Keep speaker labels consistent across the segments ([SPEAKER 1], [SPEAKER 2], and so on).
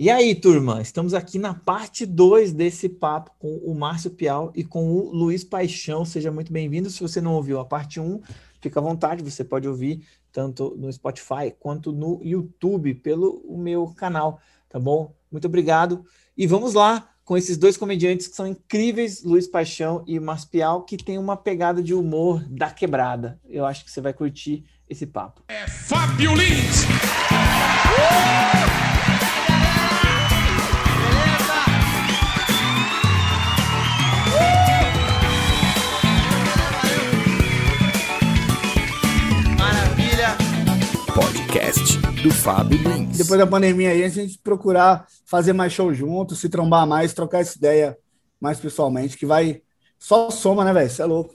[SPEAKER 1] E aí, turma, estamos aqui na parte 2 desse papo com o Márcio Pial e com o Luiz Paixão. Seja muito bem-vindo. Se você não ouviu a parte 1, um, fica à vontade, você pode ouvir tanto no Spotify quanto no YouTube pelo meu canal, tá bom? Muito obrigado. E vamos lá com esses dois comediantes que são incríveis, Luiz Paixão e Márcio Pial, que tem uma pegada de humor da quebrada. Eu acho que você vai curtir esse papo.
[SPEAKER 2] É Fábio Lins! Uh!
[SPEAKER 3] Do Fábio Lins.
[SPEAKER 4] Depois da pandemia aí, a gente procurar fazer mais show junto, se trombar mais, trocar essa ideia mais pessoalmente, que vai só soma, né, velho? Você é louco.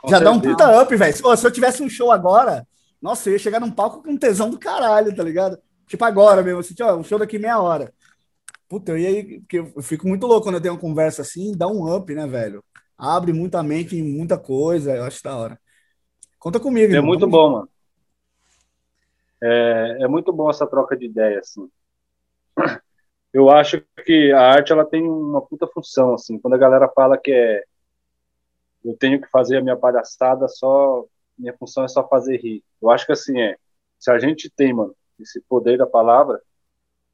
[SPEAKER 4] Com Já certeza. dá um puta up, velho. Se, eu tivesse um show agora, nossa, eu ia chegar num palco com tesão do caralho, tá ligado? Tipo agora mesmo, assim, ó, um show daqui meia hora. Puta, eu ia, porque eu fico muito louco quando eu tenho uma conversa assim, dá um up, né, velho? Abre muita mente em muita coisa, eu acho da hora. Conta comigo.
[SPEAKER 5] É irmão. muito bom, mano. É, é muito bom essa troca de ideia, assim. Eu acho que a arte ela tem uma puta função, assim. Quando a galera fala que é eu tenho que fazer a minha palhaçada só minha função é só fazer rir. Eu acho que assim é. Se a gente tem, mano, esse poder da palavra,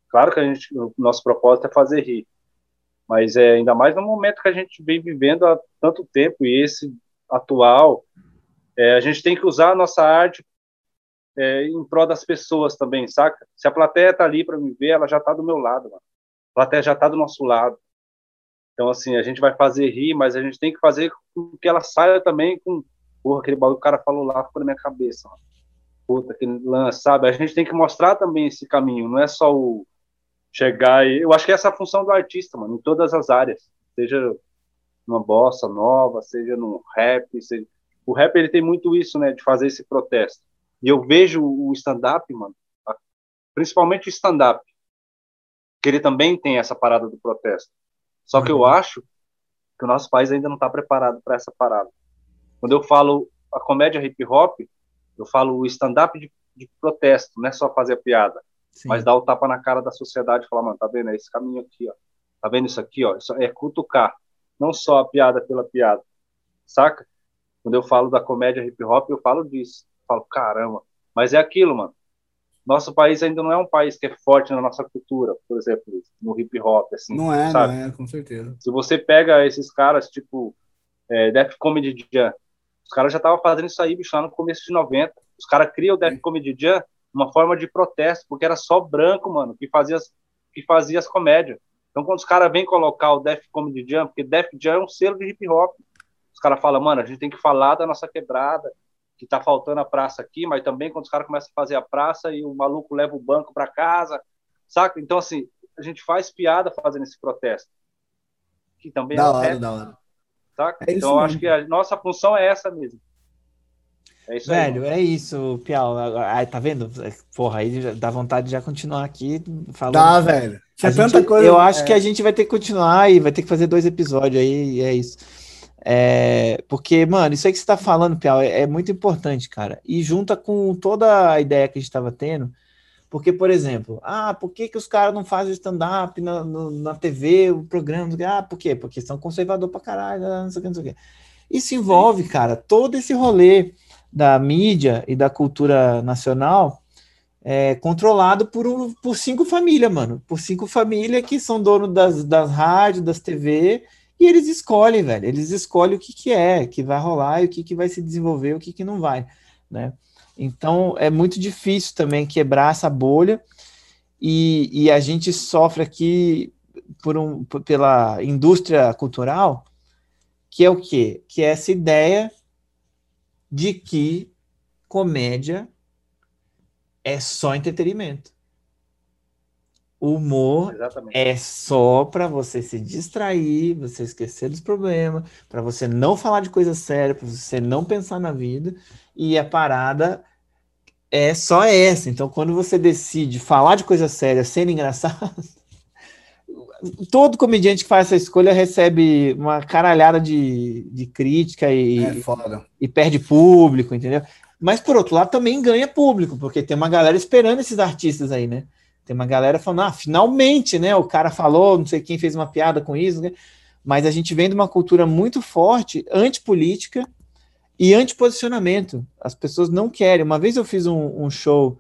[SPEAKER 5] claro que a gente, o nosso propósito é fazer rir. Mas é ainda mais no momento que a gente vem vivendo há tanto tempo e esse atual, é, a gente tem que usar a nossa arte é, em prol das pessoas também, saca? Se a plateia tá ali para me ver, ela já tá do meu lado, mano. A plateia já tá do nosso lado. Então, assim, a gente vai fazer rir, mas a gente tem que fazer com que ela saia também com. Porra, aquele bagulho que o cara falou lá ficou na minha cabeça, mano. Puta, aquele lance, sabe? A gente tem que mostrar também esse caminho, não é só o chegar e. Eu acho que essa é a função do artista, mano, em todas as áreas. Seja numa bossa nova, seja no rap, seja... O rap, ele tem muito isso, né, de fazer esse protesto e eu vejo o stand-up, mano, principalmente o stand-up, que ele também tem essa parada do protesto. Só que eu uhum. acho que o nosso país ainda não está preparado para essa parada. Quando eu falo a comédia hip hop, eu falo o stand-up de, de, protesto, não é só fazer a piada, Sim. mas dar o tapa na cara da sociedade e falar, mano, tá vendo? É esse caminho aqui, ó. Tá vendo isso aqui, ó? Isso é cutucar, não só a piada pela piada, saca? Quando eu falo da comédia hip hop, eu falo disso falo, caramba. Mas é aquilo, mano. Nosso país ainda não é um país que é forte na nossa cultura, por exemplo, no hip hop, assim.
[SPEAKER 4] Não é,
[SPEAKER 5] sabe?
[SPEAKER 4] não é, com certeza.
[SPEAKER 5] Se você pega esses caras, tipo, é, Def Comedy Jam, os caras já estavam fazendo isso aí, bicho, lá no começo de 90. Os caras criam o Def Comedy Jam uma forma de protesto, porque era só branco, mano, que fazia as, que fazia as comédias. Então, quando os caras vêm colocar o Def Comedy Jam, porque Def Jam é um selo de hip hop, os caras falam, mano, a gente tem que falar da nossa quebrada, que tá faltando a praça aqui, mas também quando os caras começam a fazer a praça e o maluco leva o banco para casa, saca? Então, assim, a gente faz piada fazendo esse protesto. Que também
[SPEAKER 4] da é hora, da hora.
[SPEAKER 5] Saca? É então, acho que a nossa função é essa mesmo.
[SPEAKER 1] É isso Velho, aí, é isso, Piau. Aí, tá vendo? Porra, aí dá vontade de já continuar aqui falando.
[SPEAKER 4] Dá, velho.
[SPEAKER 1] Tinha tanta gente, coisa. Eu acho é... que a gente vai ter que continuar e vai ter que fazer dois episódios aí, e é isso. É, porque, mano, isso aí que você está falando, Piau, é, é, muito importante, cara. E junta com toda a ideia que a gente estava tendo. Porque, por exemplo, ah, por que, que os caras não fazem stand-up na, na TV, o programa? Ah, por quê? Porque são conservador pra caralho, não sei o que, não sei o que. Isso envolve, cara, todo esse rolê da mídia e da cultura nacional é, controlado por, um, por cinco famílias, mano. Por cinco famílias que são donos das, das rádios, das TV e eles escolhem, velho. Eles escolhem o que, que é, que vai rolar e o que, que vai se desenvolver, o que, que não vai, né? Então é muito difícil também quebrar essa bolha e, e a gente sofre aqui por um, pela indústria cultural, que é o quê? Que é essa ideia de que comédia é só entretenimento. O humor Exatamente. é só para você se distrair, você esquecer dos problemas, para você não falar de coisa séria, para você não pensar na vida. E a parada é só essa. Então, quando você decide falar de coisa séria sendo engraçado, todo comediante que faz essa escolha recebe uma caralhada de, de crítica e, é e perde público, entendeu? Mas, por outro lado, também ganha público, porque tem uma galera esperando esses artistas aí, né? Tem uma galera falando, ah, finalmente, né? O cara falou, não sei quem fez uma piada com isso, né? Mas a gente vem de uma cultura muito forte, antipolítica e antiposicionamento. As pessoas não querem. Uma vez eu fiz um, um show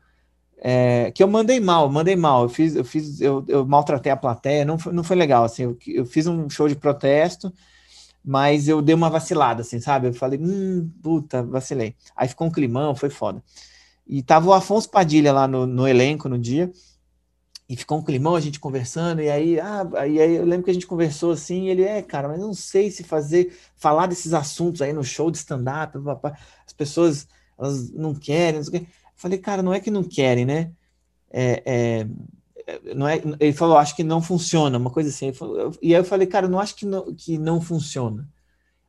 [SPEAKER 1] é, que eu mandei mal, mandei mal. Eu fiz, eu fiz, eu, eu maltratei a plateia, não foi, não foi legal. Assim, eu, eu fiz um show de protesto, mas eu dei uma vacilada, assim, sabe? Eu falei, hum, puta, vacilei. Aí ficou um climão, foi foda. E tava o Afonso Padilha lá no, no elenco no dia e ficou um climão a gente conversando, e aí, ah, aí eu lembro que a gente conversou assim, e ele, é, cara, mas não sei se fazer, falar desses assuntos aí no show de stand-up, as pessoas, elas não querem, não sei o. Falei, cara, não é que não querem, né? É, é, não é, ele falou, acho que não funciona, uma coisa assim. Falou, e aí eu falei, cara, não acho que não, que não funciona.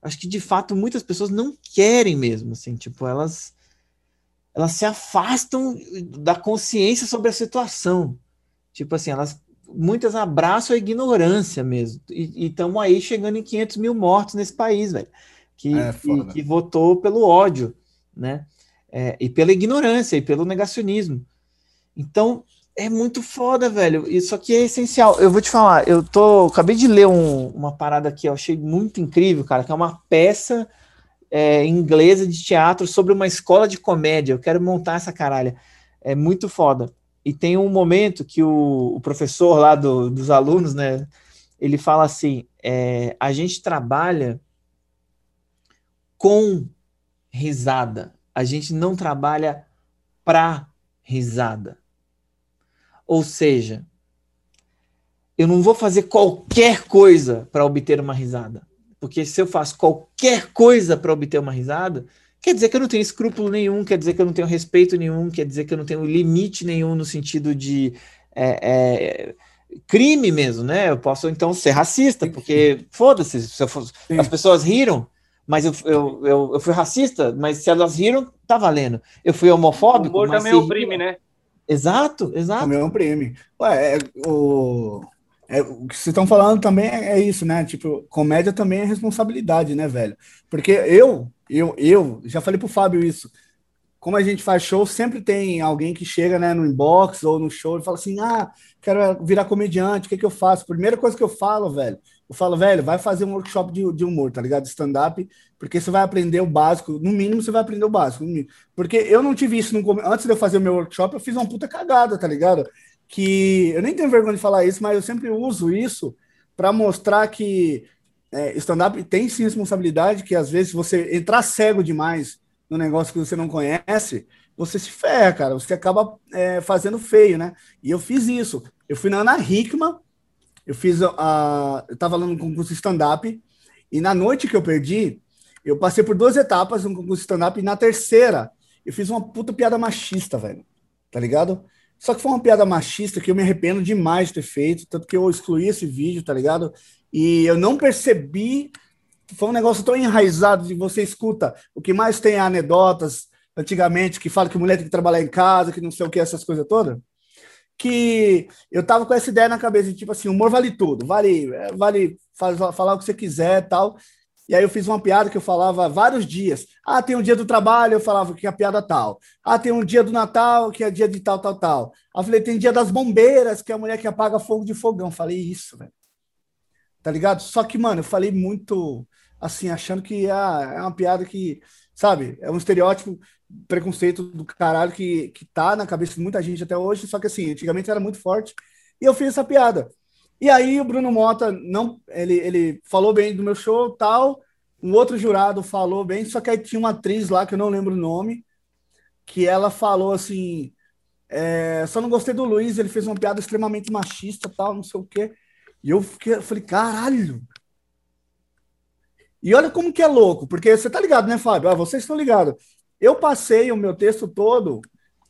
[SPEAKER 1] Acho que de fato muitas pessoas não querem mesmo, assim, tipo, elas elas se afastam da consciência sobre a situação. Tipo assim, elas muitas abraçam a ignorância mesmo. E estamos aí chegando em 500 mil mortos nesse país, velho. Que, é, que, que, votou pelo ódio, né? É, e pela ignorância e pelo negacionismo. Então, é muito foda, velho. Isso aqui é essencial. Eu vou te falar, eu tô. Acabei de ler um, uma parada aqui, eu achei muito incrível, cara, que é uma peça é, inglesa de teatro sobre uma escola de comédia. Eu quero montar essa caralha. É muito foda e tem um momento que o, o professor lá do, dos alunos, né, ele fala assim: é, a gente trabalha com risada, a gente não trabalha para risada. Ou seja, eu não vou fazer qualquer coisa para obter uma risada. Porque se eu faço qualquer coisa para obter uma risada, Quer dizer que eu não tenho escrúpulo nenhum, quer dizer que eu não tenho respeito nenhum, quer dizer que eu não tenho limite nenhum no sentido de é, é, crime mesmo, né? Eu posso então ser racista, porque foda-se, se as pessoas riram, mas eu, eu, eu, eu, fui racista, mas se elas riram, tá valendo. Eu fui homofóbico. O
[SPEAKER 5] humor também oprime, né?
[SPEAKER 1] Exato, exato.
[SPEAKER 4] Também oprime. Ué, é, o, é, o que vocês estão falando também é, é isso, né? Tipo, comédia também é responsabilidade, né, velho? Porque eu, eu, eu já falei pro Fábio isso. Como a gente faz show, sempre tem alguém que chega né, no inbox ou no show e fala assim: ah, quero virar comediante, o que, que eu faço? Primeira coisa que eu falo, velho, eu falo, velho, vai fazer um workshop de, de humor, tá ligado? Stand-up, porque você vai aprender o básico, no mínimo você vai aprender o básico. Porque eu não tive isso no, antes de eu fazer o meu workshop, eu fiz uma puta cagada, tá ligado? Que eu nem tenho vergonha de falar isso, mas eu sempre uso isso para mostrar que é, stand-up tem sim responsabilidade, que às vezes você entrar cego demais no negócio que você não conhece, você se ferra, cara. Você acaba é, fazendo feio, né? E eu fiz isso. Eu fui na Ana Hickman, eu fiz a. Eu tava lá no concurso stand-up, e na noite que eu perdi, eu passei por duas etapas no concurso stand-up, e na terceira, eu fiz uma puta piada machista, velho. Tá ligado? Só que foi uma piada machista que eu me arrependo demais de ter feito, tanto que eu excluí esse vídeo, tá ligado? E eu não percebi. Foi um negócio tão enraizado de você escuta. O que mais tem é anedotas antigamente que fala que mulher tem que trabalhar em casa, que não sei o que, essas coisas todas. Que eu tava com essa ideia na cabeça, tipo assim, humor vale tudo, vale, vale falar o que você quiser tal. E aí eu fiz uma piada que eu falava vários dias. Ah, tem um dia do trabalho, eu falava que é a piada tal. Ah, tem um dia do Natal, que é dia de tal, tal, tal. Aí eu falei, tem dia das bombeiras, que é a mulher que apaga fogo de fogão. Falei isso, velho tá ligado? Só que, mano, eu falei muito assim, achando que ah, é uma piada que, sabe, é um estereótipo, preconceito do caralho que, que tá na cabeça de muita gente até hoje, só que assim, antigamente era muito forte, e eu fiz essa piada. E aí o Bruno Mota não, ele, ele falou bem do meu show, tal, um outro jurado falou bem, só que aí tinha uma atriz lá que eu não lembro o nome, que ela falou assim, é, só não gostei do Luiz, ele fez uma piada extremamente machista, tal, não sei o quê. E eu, fiquei, eu falei, caralho. E olha como que é louco, porque você tá ligado, né, Fábio? Ah, vocês estão ligados. Eu passei o meu texto todo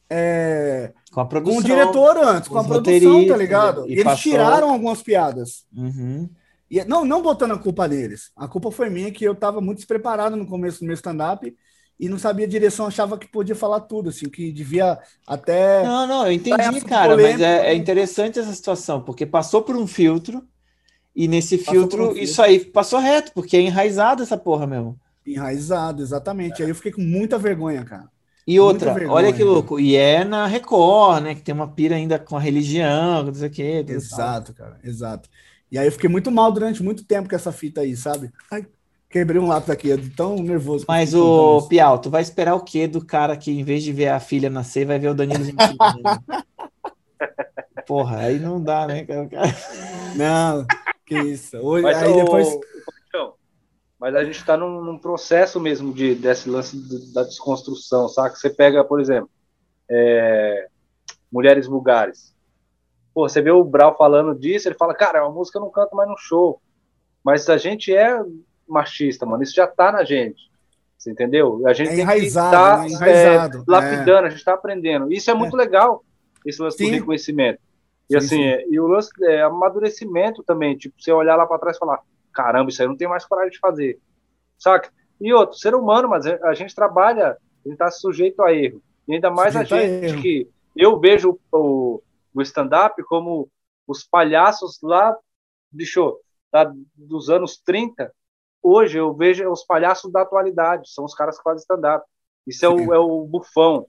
[SPEAKER 4] é,
[SPEAKER 1] com, a produção,
[SPEAKER 4] com o diretor antes, com a produção, tá ligado? Eles passou... tiraram algumas piadas.
[SPEAKER 1] Uhum.
[SPEAKER 4] E, não, não botando a culpa neles. A culpa foi minha, que eu tava muito despreparado no começo do meu stand-up e não sabia a direção, achava que podia falar tudo, assim, que devia até.
[SPEAKER 1] Não, não, eu entendi, cara, mas é, é, interessante essa situação, porque passou por um filtro, e nesse filtro, um filtro, isso aí passou reto, porque é enraizado essa porra mesmo.
[SPEAKER 4] Enraizado, exatamente. Aí eu fiquei com muita vergonha, cara.
[SPEAKER 1] E outra,
[SPEAKER 4] vergonha,
[SPEAKER 1] olha que
[SPEAKER 4] né?
[SPEAKER 1] louco, e é na Record, né? Que tem uma pira ainda com a religião, não sei o quê. tudo tal.
[SPEAKER 4] Exato, cara, exato. E aí eu fiquei muito mal durante muito tempo com essa fita aí, sabe? Ai, quebrei um lápis aqui, de tão nervoso.
[SPEAKER 1] Mas o. Piau, tu vai esperar o quê do cara que, em vez de ver a filha nascer, vai ver o Danilo Gentili? né? Porra, aí não dá, né? cara?
[SPEAKER 4] Não, que isso. Hoje,
[SPEAKER 5] Mas,
[SPEAKER 4] aí depois.
[SPEAKER 5] mas a gente está num, num processo mesmo de, desse lance do- da desconstrução, saca? Você pega, por exemplo, é, Mulheres Vulgares. Pô, você vê o Brau falando disso, ele fala, cara, é uma música que eu não canto mais no show. Mas a gente é machista, mano. Isso já tá na gente. Você entendeu? A gente
[SPEAKER 4] É enraizado,
[SPEAKER 5] tá,
[SPEAKER 4] né? Enraizado,
[SPEAKER 5] é, lapidando, a gente tá aprendendo. Isso é muito legal, esse lance
[SPEAKER 4] Sim.
[SPEAKER 5] do reconhecimento. E
[SPEAKER 4] Sim,
[SPEAKER 5] assim,
[SPEAKER 4] sim.
[SPEAKER 5] é- e o lance é amadurecimento também, tipo, você olhar lá para trás e falar, caramba, isso aí eu não tem mais coragem de fazer. Saca? E outro, ser humano, mas a gente trabalha, a gente tá sujeito a erro. E ainda mais
[SPEAKER 4] Sujeito
[SPEAKER 5] a
[SPEAKER 4] a
[SPEAKER 5] gente
[SPEAKER 4] erro.
[SPEAKER 5] que eu vejo o, o stand-up como os palhaços lá, bicho, lá dos anos 30. Hoje eu vejo os palhaços da atualidade, são os caras que fazem stand-up. Isso é
[SPEAKER 4] Sim.
[SPEAKER 5] o, é o bufão.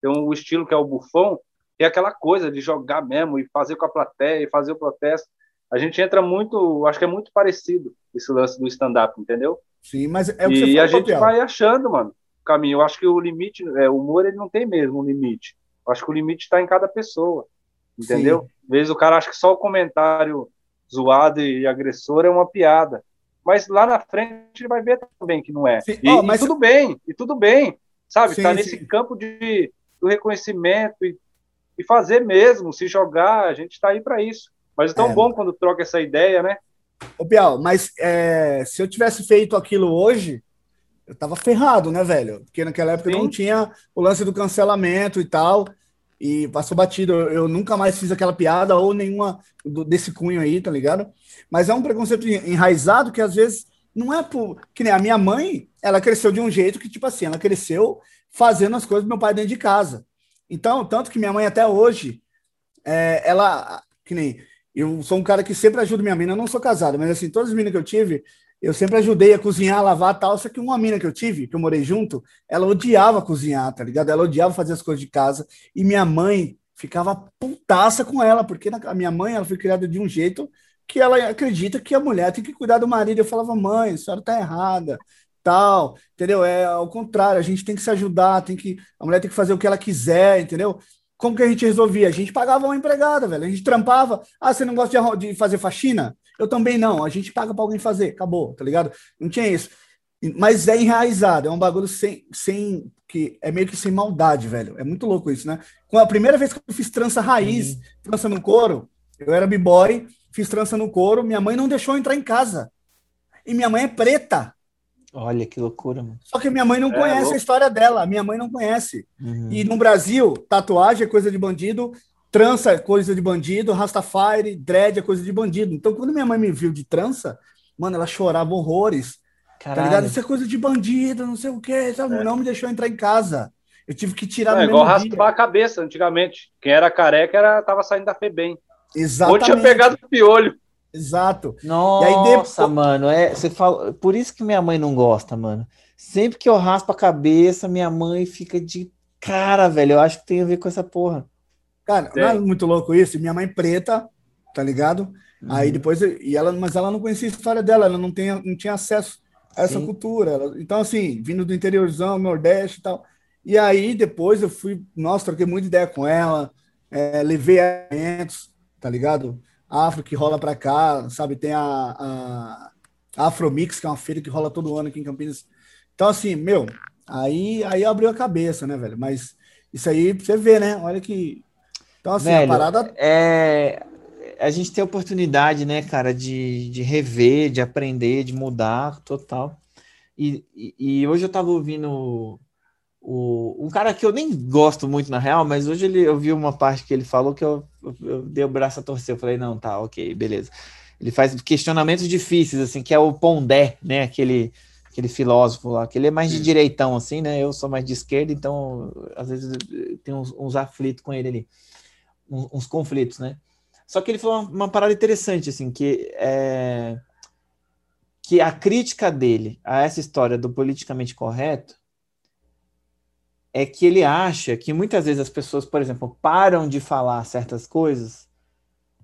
[SPEAKER 5] Tem um estilo que é o bufão, que é aquela coisa de jogar mesmo e fazer com a plateia e fazer o protesto. A gente entra muito, acho que é muito parecido esse lance do stand-up, entendeu?
[SPEAKER 4] Sim, mas é o que você
[SPEAKER 5] e a gente
[SPEAKER 4] Papial.
[SPEAKER 5] vai achando, mano, o caminho. Eu acho que o limite, é, o humor ele não tem mesmo um limite. Eu acho que o limite está em cada pessoa, entendeu? Às vezes o cara acha que só o comentário zoado e agressor é uma piada. Mas lá na frente ele vai ver também que não é.
[SPEAKER 4] Sim.
[SPEAKER 5] E,
[SPEAKER 4] Ó,
[SPEAKER 5] e
[SPEAKER 4] mas-
[SPEAKER 5] tudo bem, e tudo bem, sabe?
[SPEAKER 4] Sim,
[SPEAKER 5] tá
[SPEAKER 4] sim.
[SPEAKER 5] nesse campo de, do reconhecimento e, e fazer mesmo, se jogar, a gente tá aí para isso. Mas é tão
[SPEAKER 4] É.
[SPEAKER 5] bom quando troca essa ideia, né?
[SPEAKER 4] Ô, Piau, mas é, se eu tivesse feito aquilo hoje, eu tava ferrado, né, velho? Porque naquela época
[SPEAKER 5] Sim.
[SPEAKER 4] não tinha o lance do cancelamento e tal. E passou batido. Eu, eu nunca mais fiz aquela piada ou nenhuma do- desse cunho aí, tá ligado? Mas é um preconceito enraizado que às vezes não é por. Que nem a minha mãe, ela cresceu de um jeito que, tipo assim, ela cresceu fazendo as coisas do meu pai dentro de casa. Então, tanto que minha mãe até hoje, é, ela. Que nem. Eu sou um cara que sempre ajuda minha mina. Eu não sou casado, mas assim, todas as minas que eu tive, eu sempre ajudei a cozinhar, a lavar tal. Só que uma mina que eu tive, que eu morei junto, ela odiava cozinhar, tá ligado? Ela odiava fazer as coisas de casa. E minha mãe ficava putaça com ela, porque a minha mãe ela foi criada de um jeito que ela acredita que a mulher tem que cuidar do marido. Eu falava, mãe, a senhora tá errada, tal, entendeu? É ao contrário, a gente tem que se ajudar, tem que a mulher tem que fazer o que ela quiser, entendeu? Como que a gente resolvia? A gente pagava uma empregada, velho. A gente trampava. Ah, você não gosta de, de fazer faxina? Eu também não. A gente paga pra alguém fazer. Acabou, tá ligado? Não tinha isso. Mas é enraizado, é um bagulho sem, sem que é meio que sem maldade, velho. É muito louco isso, né? Com a primeira vez que eu fiz trança raiz, trança no couro, eu era b-boy, fiz trança no couro, minha mãe não deixou eu entrar em casa. E minha mãe é preta.
[SPEAKER 1] Olha que loucura, mano.
[SPEAKER 4] Só que minha mãe não
[SPEAKER 5] É,
[SPEAKER 4] conhece
[SPEAKER 5] louco.
[SPEAKER 4] a história dela. Minha mãe não conhece.
[SPEAKER 1] Uhum.
[SPEAKER 4] E no Brasil, tatuagem é coisa de bandido, trança é coisa de bandido, Rastafari, dread é coisa de bandido. Então, quando minha mãe me viu de trança, mano, ela chorava horrores. Tá ligado?
[SPEAKER 1] Caralho.
[SPEAKER 4] Isso é coisa de bandido, não sei o quê. sabe? Não me deixou entrar em casa. Eu tive que tirar
[SPEAKER 5] É,
[SPEAKER 4] no
[SPEAKER 5] igual
[SPEAKER 4] mesmo dia.
[SPEAKER 5] raspar a cabeça antigamente. Quem era careca era, tava saindo da FEBEM. Ou
[SPEAKER 4] Exatamente.
[SPEAKER 5] tinha pegado o piolho.
[SPEAKER 4] Exato.
[SPEAKER 1] Nossa,
[SPEAKER 4] E aí depois-
[SPEAKER 1] mano, é, você fala, por isso que minha mãe não gosta, mano. Sempre que eu raspo a cabeça, minha mãe fica de cara, velho. Eu acho que tem a ver com essa porra.
[SPEAKER 4] Cara, não é muito louco isso? Minha mãe preta, tá ligado?
[SPEAKER 1] Uhum.
[SPEAKER 4] Aí depois, e ela, mas ela não conhecia a história dela, ela não, tem, não tinha acesso a essa
[SPEAKER 1] Sim.
[SPEAKER 4] cultura. Ela- então, assim, vindo do interiorzão, Nordeste e tal. E aí depois eu fui, nossa, troquei muita ideia com ela, é, levei eventos, tá ligado? Afro que rola pra cá, sabe? Tem a, a Afromix, que é uma feira que rola todo ano aqui em Campinas. Então, assim, meu, aí, aí abriu a cabeça, né, velho? Mas isso aí você ver, né? Olha que. Então, assim,
[SPEAKER 1] Velho,
[SPEAKER 4] a parada.
[SPEAKER 1] É, a gente tem a oportunidade, né, cara, de, de rever, de aprender, de mudar, total. E, e, e hoje eu tava ouvindo o, um cara que eu nem gosto muito na real, mas hoje ele, eu vi uma parte que ele falou que eu, eu, eu dei o braço a torcer. Eu falei, não, tá, ok, beleza. Ele faz questionamentos difíceis, assim, que é o Pondé, né, aquele, aquele filósofo lá, que ele é mais de direitão, assim, né, eu sou mais de esquerda, então às vezes tem uns, uns aflitos com ele ali, uns, uns conflitos, né. Só que ele falou uma, uma parada interessante, assim, que é que a crítica dele a essa história do politicamente correto é que ele acha que muitas vezes as pessoas, por exemplo, param de falar certas coisas.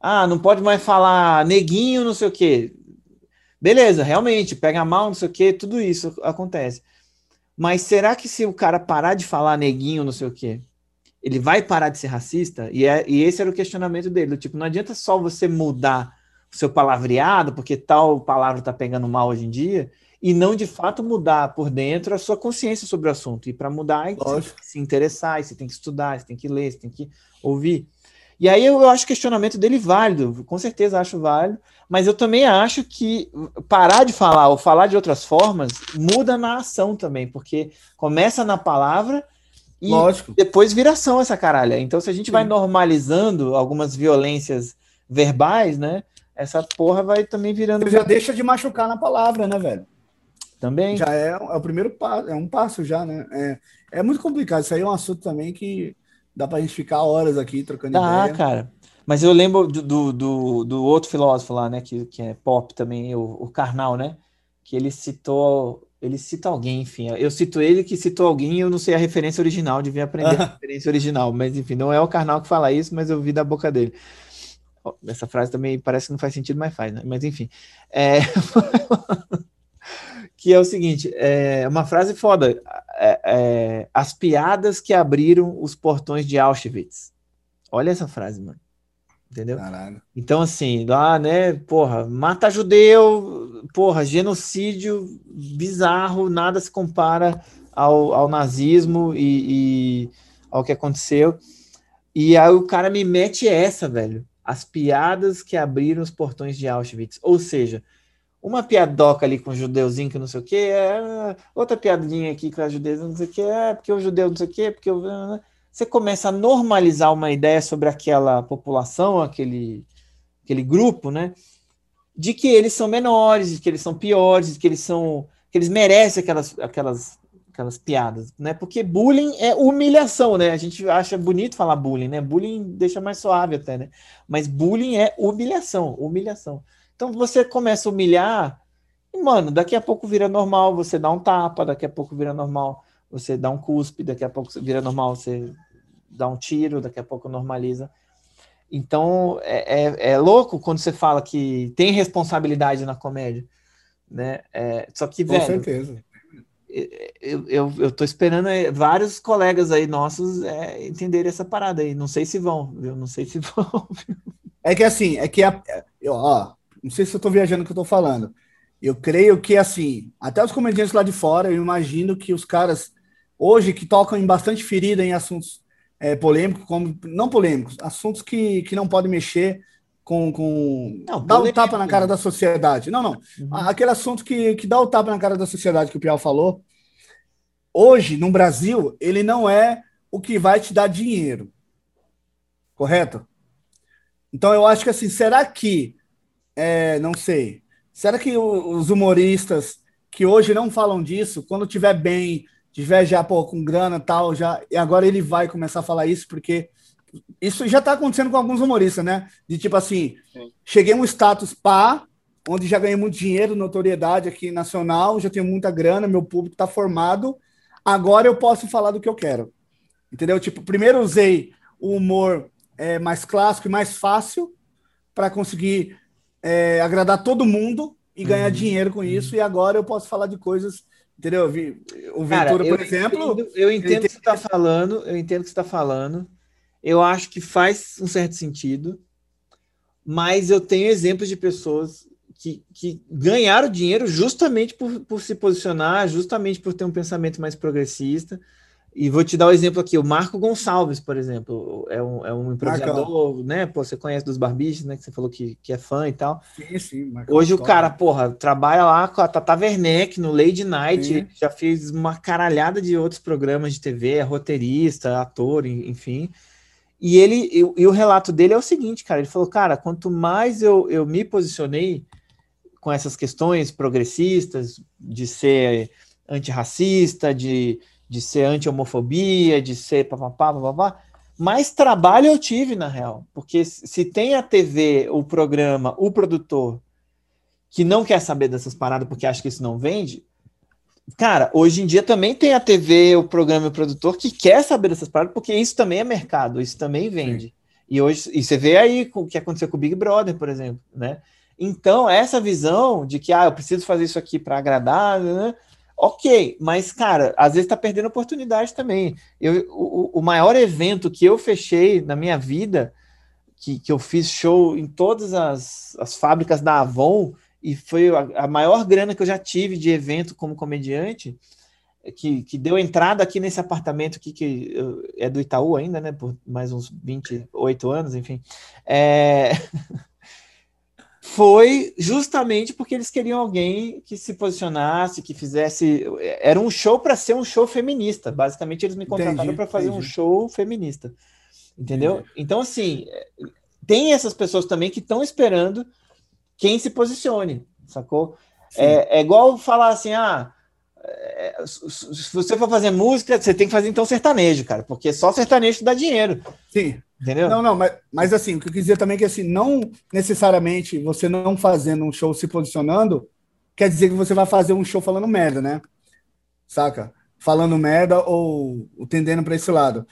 [SPEAKER 1] Ah, não pode mais falar neguinho, não sei o quê. Beleza, realmente, pega mal, não sei o quê, tudo isso acontece. Mas será que se o cara parar de falar neguinho, não sei o quê, ele vai parar de ser racista? E, é, e esse era o questionamento dele. Tipo, não adianta só você mudar o seu palavreado, porque tal palavra está pegando mal hoje em dia, e não de fato mudar por dentro a sua consciência sobre o assunto. E para mudar, você tem que se interessar, você tem que estudar, você tem que ler, você tem que ouvir. E aí eu acho o questionamento dele válido, com certeza acho válido, mas eu também acho que parar de falar ou falar de outras formas muda na ação também, porque começa na palavra e Lógico. depois vira ação essa caralha. Então, se a gente Sim. vai normalizando algumas violências verbais, né? Essa porra vai também virando.
[SPEAKER 4] Você já deixa de machucar na palavra, né, velho?
[SPEAKER 1] Também.
[SPEAKER 4] Já é, é o primeiro passo, é um passo já, né? É, é muito complicado. Isso aí é um assunto também que dá pra gente ficar horas aqui trocando
[SPEAKER 1] ah, ideia. Ah, cara. Mas eu lembro do, do, do, outro filósofo lá, né, que, que é pop também, o, o Karnal, né? Que ele citou ele cita alguém, enfim. Eu cito ele que citou alguém, eu não sei a referência original, devia aprender a referência original, mas enfim, não é o Karnal que fala isso, mas eu vi da boca dele. Essa frase também parece que não faz sentido, mas faz, né? Mas enfim. É... que é o seguinte: é uma frase foda. É, é, as piadas que abriram os portões de Auschwitz. Olha essa frase, mano. Entendeu? Caralho. Então, assim, lá, né, porra, mata judeu, porra, genocídio bizarro, nada se compara ao, ao nazismo e, e ao que aconteceu. E aí o cara me mete essa, velho. As piadas que abriram os portões de Auschwitz. Ou seja, uma piadoca ali com o judeuzinho que não sei o que, é, outra piadinha aqui com a judeus não sei o que, é porque o judeu não sei o que, porque o você começa a normalizar uma ideia sobre aquela população, aquele, aquele grupo, né? De que eles são menores, de que eles são piores, de que eles são. que eles merecem aquelas, aquelas, aquelas piadas, né? Porque bullying é humilhação, né? A gente acha bonito falar bullying, né? Bullying deixa mais suave até, né? Mas bullying é humilhação, humilhação. Então você começa a humilhar, e, mano, daqui a pouco vira normal, você dá um tapa, daqui a pouco vira normal você dá um cuspe, daqui a pouco vira normal, você dá um tiro, daqui a pouco normaliza. Então, é, é, é louco quando você fala que tem responsabilidade na comédia, né? É, só que,
[SPEAKER 4] velho... Com certeza.
[SPEAKER 1] Eu, eu, eu tô esperando vários colegas aí nossos é, entenderem essa parada aí. Não sei se vão, viu? Não sei se vão.
[SPEAKER 4] É que assim, é que a, eu, ó, não sei se eu tô viajando o que eu tô falando. Eu creio que assim, até os comediantes lá de fora, eu imagino que os caras hoje que tocam em bastante ferida em assuntos é, polêmicos, como não polêmicos, assuntos que, que não podem mexer com. com não, dá o um tapa na cara da sociedade. Não, não. Uhum. Aquele assunto que, que dá o tapa na cara da sociedade que o Piau falou. Hoje, no Brasil, ele não é o que vai te dar dinheiro. Correto? Então, eu acho que assim, será que. É, não sei. Será que os humoristas que hoje não falam disso, quando tiver bem, tiver já pô, com grana tal, já e agora ele vai começar a falar isso porque isso já está acontecendo com alguns humoristas, né? De tipo assim, Sim. cheguei a um status pá, onde já ganhei muito dinheiro, notoriedade aqui nacional, já tenho muita grana, meu público está formado, agora eu posso falar do que eu quero. Entendeu? Tipo, primeiro usei o humor é, mais clássico e mais fácil para conseguir é, agradar todo mundo e ganhar uhum. dinheiro com isso, e agora eu posso falar de coisas Entendeu? O Ventura, Cara, por exemplo.
[SPEAKER 1] Entendo, eu entendo o que você está falando, eu entendo o que você está falando. Eu acho que faz um certo sentido, mas eu tenho exemplos de pessoas que, que ganharam dinheiro justamente por, por se posicionar, justamente por ter um pensamento mais progressista, e vou te dar o um exemplo aqui, o Marco Gonçalves, por exemplo, é um, é um improvisador, né? Pô, você conhece dos Barbichos, né? Que você falou que, que é fã e tal. Sim, sim. Marco Hoje o cara, porra, trabalha lá com a Tata Werneck no Lady Night, já fez uma caralhada de outros programas de TV, é roteirista, ator, enfim. E ele, e, e o relato dele é o seguinte, cara, ele falou, cara, quanto mais eu, eu me posicionei com essas questões progressistas, de ser antirracista, de de ser anti-homofobia, de ser papapá, papapá, mais trabalho eu tive, na real. Porque se tem a TV, o programa, o produtor, que não quer saber dessas paradas porque acha que isso não vende, cara, hoje em dia também tem a TV, o programa e o produtor que quer saber dessas paradas, porque isso também é mercado, isso também vende. Sim. E hoje, e você vê aí o que aconteceu com o Big Brother, por exemplo, né? Então, essa visão de que, ah, eu preciso fazer isso aqui para agradar, né? Ok, mas, cara, às vezes está perdendo oportunidade também. Eu, o, o, maior evento que eu fechei na minha vida, que, que eu fiz show em todas as, as fábricas da Avon, e foi a, a maior grana que eu já tive de evento como comediante, que, que deu entrada aqui nesse apartamento aqui, que é do Itaú ainda, né? Por mais uns 28 anos, enfim. É... foi justamente porque eles queriam alguém que se posicionasse, que fizesse. Era um show para ser um show feminista. Basicamente, eles me contrataram para fazer entendi. um show feminista. Entendeu? Entendi. Então, assim, tem essas pessoas também que estão esperando quem se posicione, sacou? É, é, igual falar assim: ah, é, se você for fazer música, você tem que fazer então sertanejo, cara, porque só sertanejo dá dinheiro.
[SPEAKER 4] Sim. Entendeu? Não, não, mas, mas assim, o que eu quis dizer também é que assim, não necessariamente você não fazendo um show se posicionando, quer dizer que você vai fazer um show falando merda, né? Saca? Falando merda ou, ou tendendo para esse lado.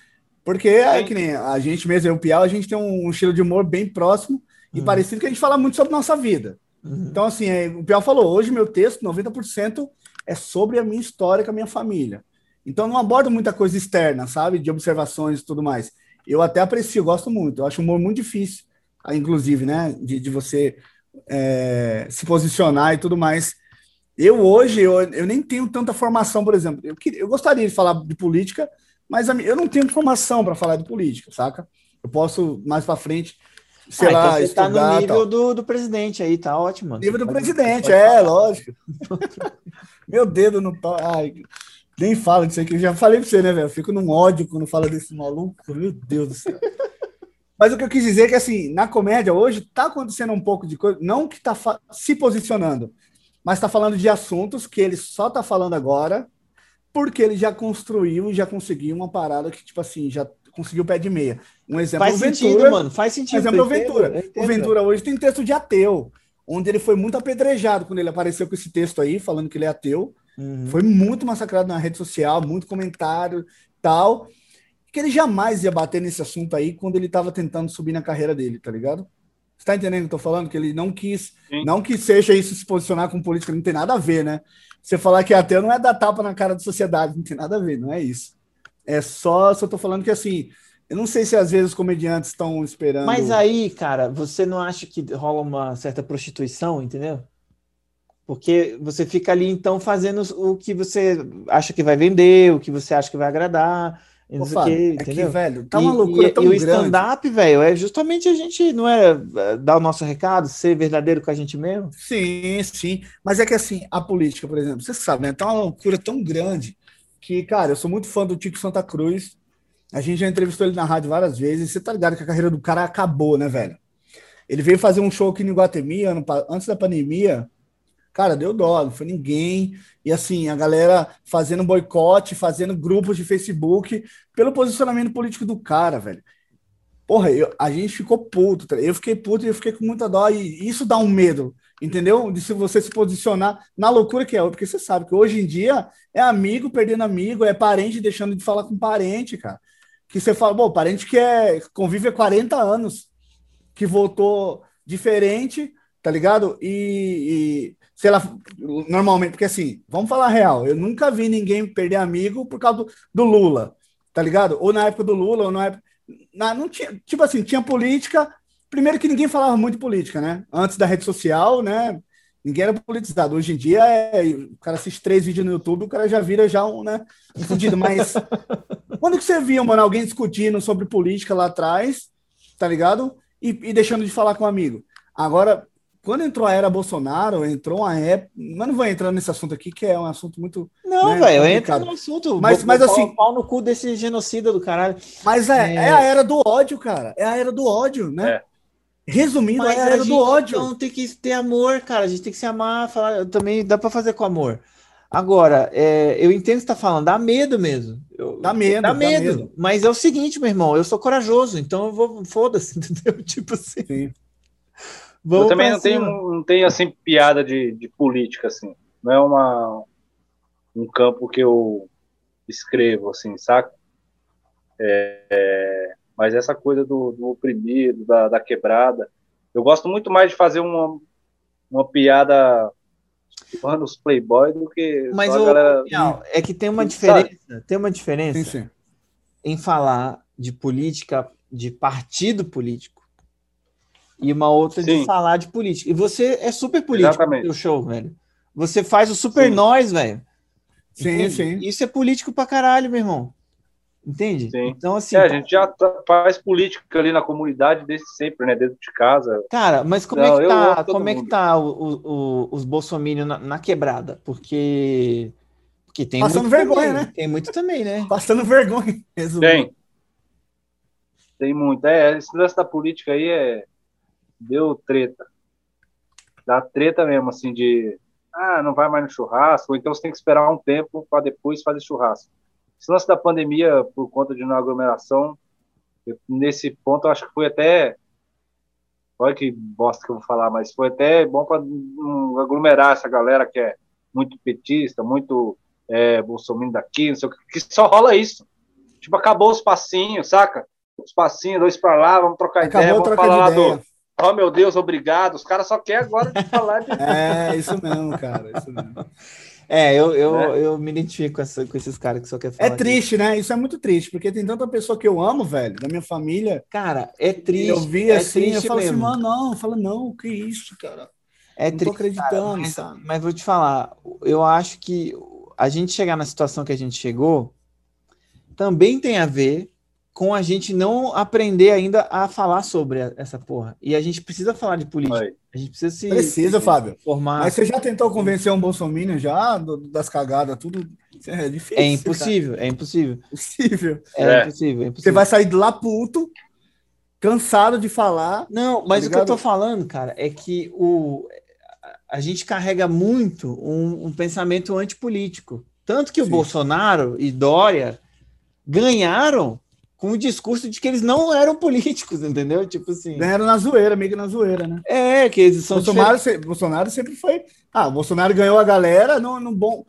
[SPEAKER 4] Porque é que nem a gente mesmo, eu e o Piau, a gente tem um, um, estilo de humor bem próximo e uhum. parecido que a gente fala muito sobre nossa vida. Uhum. Então, assim, é, o Piau falou, hoje meu texto, 90% é sobre a minha história com a minha família. Então, não abordo muita coisa externa, sabe? De observações e tudo mais eu até aprecio, gosto muito. Eu acho o humor muito difícil, inclusive, né? De, de você é, se posicionar e tudo mais. Eu hoje, eu, eu nem tenho tanta formação, por exemplo. Eu, eu gostaria de falar de política, mas eu não tenho formação para falar de política, saca? Eu posso, mais para frente, sei ah, lá, então você
[SPEAKER 1] está no nível do, do presidente aí, tá ótimo.
[SPEAKER 4] Nível do presidente, é, falar. lógico. Meu dedo no pau. Ai, nem fala disso aqui. Eu já falei pra você, né, velho? Fico num ódio quando fala desse maluco. Meu Deus do céu. Mas o que eu quis dizer é que, assim, na comédia hoje tá acontecendo um pouco de coisa, não que tá se posicionando, mas tá falando de assuntos que ele só tá falando agora porque ele já construiu e já conseguiu uma parada que, tipo assim, já conseguiu pé de meia. Um exemplo
[SPEAKER 1] faz Ventura, sentido, mano. Faz sentido. Um
[SPEAKER 4] exemplo o Ventura. O Ventura hoje tem texto de ateu, onde ele foi muito apedrejado quando ele apareceu com esse texto aí, falando que ele é ateu. Uhum. Foi muito massacrado na rede social, muito comentário tal. Que ele jamais ia bater nesse assunto aí quando ele estava tentando subir na carreira dele, tá ligado? Você tá entendendo o que eu tô falando? Que ele não quis, Sim. não que seja isso se posicionar com política, não tem nada a ver, né? Você falar que é ateu não é dar tapa na cara da sociedade, não tem nada a ver, não é isso. É só, só tô falando que assim, eu não sei se às vezes os comediantes estão esperando.
[SPEAKER 1] Mas aí, cara, você não acha que rola uma certa prostituição, entendeu? Porque você fica ali, então, fazendo o que você acha que vai vender, o que você acha que vai agradar. Pô, Fábio, que, é que,
[SPEAKER 4] velho, tá uma loucura
[SPEAKER 1] e, tão e o stand-up, velho, é justamente a gente, não é, é dar o nosso recado, ser verdadeiro com a gente mesmo?
[SPEAKER 4] Sim, sim. Mas é que assim, a política, por exemplo, você sabe, né? Tá uma loucura tão grande que, cara, eu sou muito fã do Tico Santa Cruz. A gente já entrevistou ele na rádio várias vezes. Você tá ligado que a carreira do cara acabou, né, velho? Ele veio fazer um show aqui no Guatemi, antes da pandemia. Cara, deu dó, não foi ninguém. E assim, a galera fazendo boicote, fazendo grupos de Facebook pelo posicionamento político do cara, velho. Porra, eu, a gente ficou puto. Tá? Eu fiquei puto e eu fiquei com muita dó. E isso dá um medo, entendeu? De se você se posicionar na loucura que é. Porque você sabe que hoje em dia é amigo perdendo amigo, é parente deixando de falar com parente, cara. Que você fala, bom, parente que é, convive há 40 anos, que votou diferente, tá ligado? E, e sei lá, normalmente, porque assim, vamos falar real, eu nunca vi ninguém perder amigo por causa do, do Lula, tá ligado? Ou na época do Lula, ou na época. Na, não tinha, tipo assim, tinha política. Primeiro que ninguém falava muito de política, né? Antes da rede social, né? Ninguém era politizado. Hoje em dia, é, o cara assiste três vídeos no YouTube, o cara já vira já um, né? Um fudido. Mas quando que você via, mano, alguém discutindo sobre política lá atrás, tá ligado? E, e deixando de falar com um amigo. Agora, quando entrou a era Bolsonaro, entrou uma época. Mas não vou entrar nesse assunto aqui, que é um assunto muito.
[SPEAKER 1] Não, né, velho, entra no assunto.
[SPEAKER 4] Mas, mas assim.
[SPEAKER 1] Pau no cu desse genocida do caralho.
[SPEAKER 4] Mas é, é... é a era do ódio, cara. É a era do ódio, né? É. Resumindo, mas é a era a do ódio.
[SPEAKER 1] Então tem que ter amor, cara. A gente tem que se amar. Falar, também dá para fazer com amor. Agora, é, eu entendo que você tá falando, dá medo mesmo. Eu,
[SPEAKER 4] dá medo.
[SPEAKER 1] Dá medo, dá medo. Mas é o seguinte, meu irmão, eu sou corajoso, então eu vou, foda-se, entendeu? Tipo assim. Sim.
[SPEAKER 5] Vamos eu também não tenho, não tenho assim piada de, de política assim. Não é uma um campo que eu escrevo, assim, saca? É, é, mas essa coisa do, do oprimido, da, da, quebrada, eu gosto muito mais de fazer uma, uma piada nos playboy do que
[SPEAKER 1] mas o, galera... é que tem uma diferença, Sabe? tem uma diferença sim, sim. em falar de política, de partido político e uma outra sim. de falar de política. E você é super político Exatamente. no seu show, velho. Você faz o super nós, velho.
[SPEAKER 4] Sim, sim.
[SPEAKER 1] Isso é político pra caralho, meu irmão. Entende?
[SPEAKER 5] Sim. Então, assim. É, a gente já tá, faz política ali na comunidade desde sempre, né? Dentro de casa.
[SPEAKER 1] Cara, mas como Não, é que tá, como é que tá o, o, os bolsominions na, na, quebrada? Porque. Porque tem
[SPEAKER 4] Passando vergonha,
[SPEAKER 1] também,
[SPEAKER 4] né?
[SPEAKER 1] Tem muito também, né?
[SPEAKER 4] Passando vergonha.
[SPEAKER 5] Tem. Tem muito. É, esse lance da política aí é. Deu treta. Dá treta mesmo, assim, de. Ah, não vai mais no churrasco, ou então você tem que esperar um tempo para depois fazer churrasco esse lance da pandemia, por conta de uma aglomeração, eu, nesse ponto, eu acho que foi até. Olha que bosta que eu vou falar, mas foi até bom para um, aglomerar essa galera que é muito petista, muito é, bolsominion daqui, não sei o que, que só rola isso. Tipo, acabou os passinhos, saca? Os passinhos, dois para lá, vamos trocar acabou ideia, vamos falar lá do. Oh, meu Deus, obrigado. Os caras só querem agora de falar de.
[SPEAKER 4] É, isso mesmo, cara, isso mesmo.
[SPEAKER 1] É, eu, eu, né? eu me identifico com, essa, com esses caras que só quer
[SPEAKER 4] falar. É triste, disso. né? Isso é muito triste, porque tem tanta pessoa que eu amo, velho, da minha família.
[SPEAKER 1] Cara, é triste.
[SPEAKER 4] Eu vi
[SPEAKER 1] é
[SPEAKER 4] assim, eu falo assim, mesmo. assim, mano, não, fala, não, que isso, cara.
[SPEAKER 1] É não triste. Tô acreditando, cara, mas, sabe? Mas vou te falar, eu acho que a gente chegar na situação que a gente chegou também tem a ver com a gente não aprender ainda a falar sobre essa porra. E a gente precisa falar de política. A gente precisa se.
[SPEAKER 4] Precisa, Fábio.
[SPEAKER 1] Formar.
[SPEAKER 4] Mas você já tentou convencer um Bolsonaro já das cagadas, tudo?
[SPEAKER 1] É difícil. É impossível, cara. é impossível.
[SPEAKER 4] Impossível.
[SPEAKER 1] É, é, impossível, é impossível.
[SPEAKER 4] Você vai sair de lá puto, cansado de falar.
[SPEAKER 1] Não, mas tá o que eu tô falando, cara, é que o, a gente carrega muito um, um pensamento antipolítico. Tanto que Sim. o Bolsonaro e Dória ganharam com o discurso de que eles não eram políticos, entendeu? Tipo assim.
[SPEAKER 4] Ganharam na zoeira, meio que na zoeira, né?
[SPEAKER 1] É, que eles são.
[SPEAKER 4] Bolsonaro, se, Bolsonaro sempre foi. Ah, o Bolsonaro ganhou a galera no, no, bom.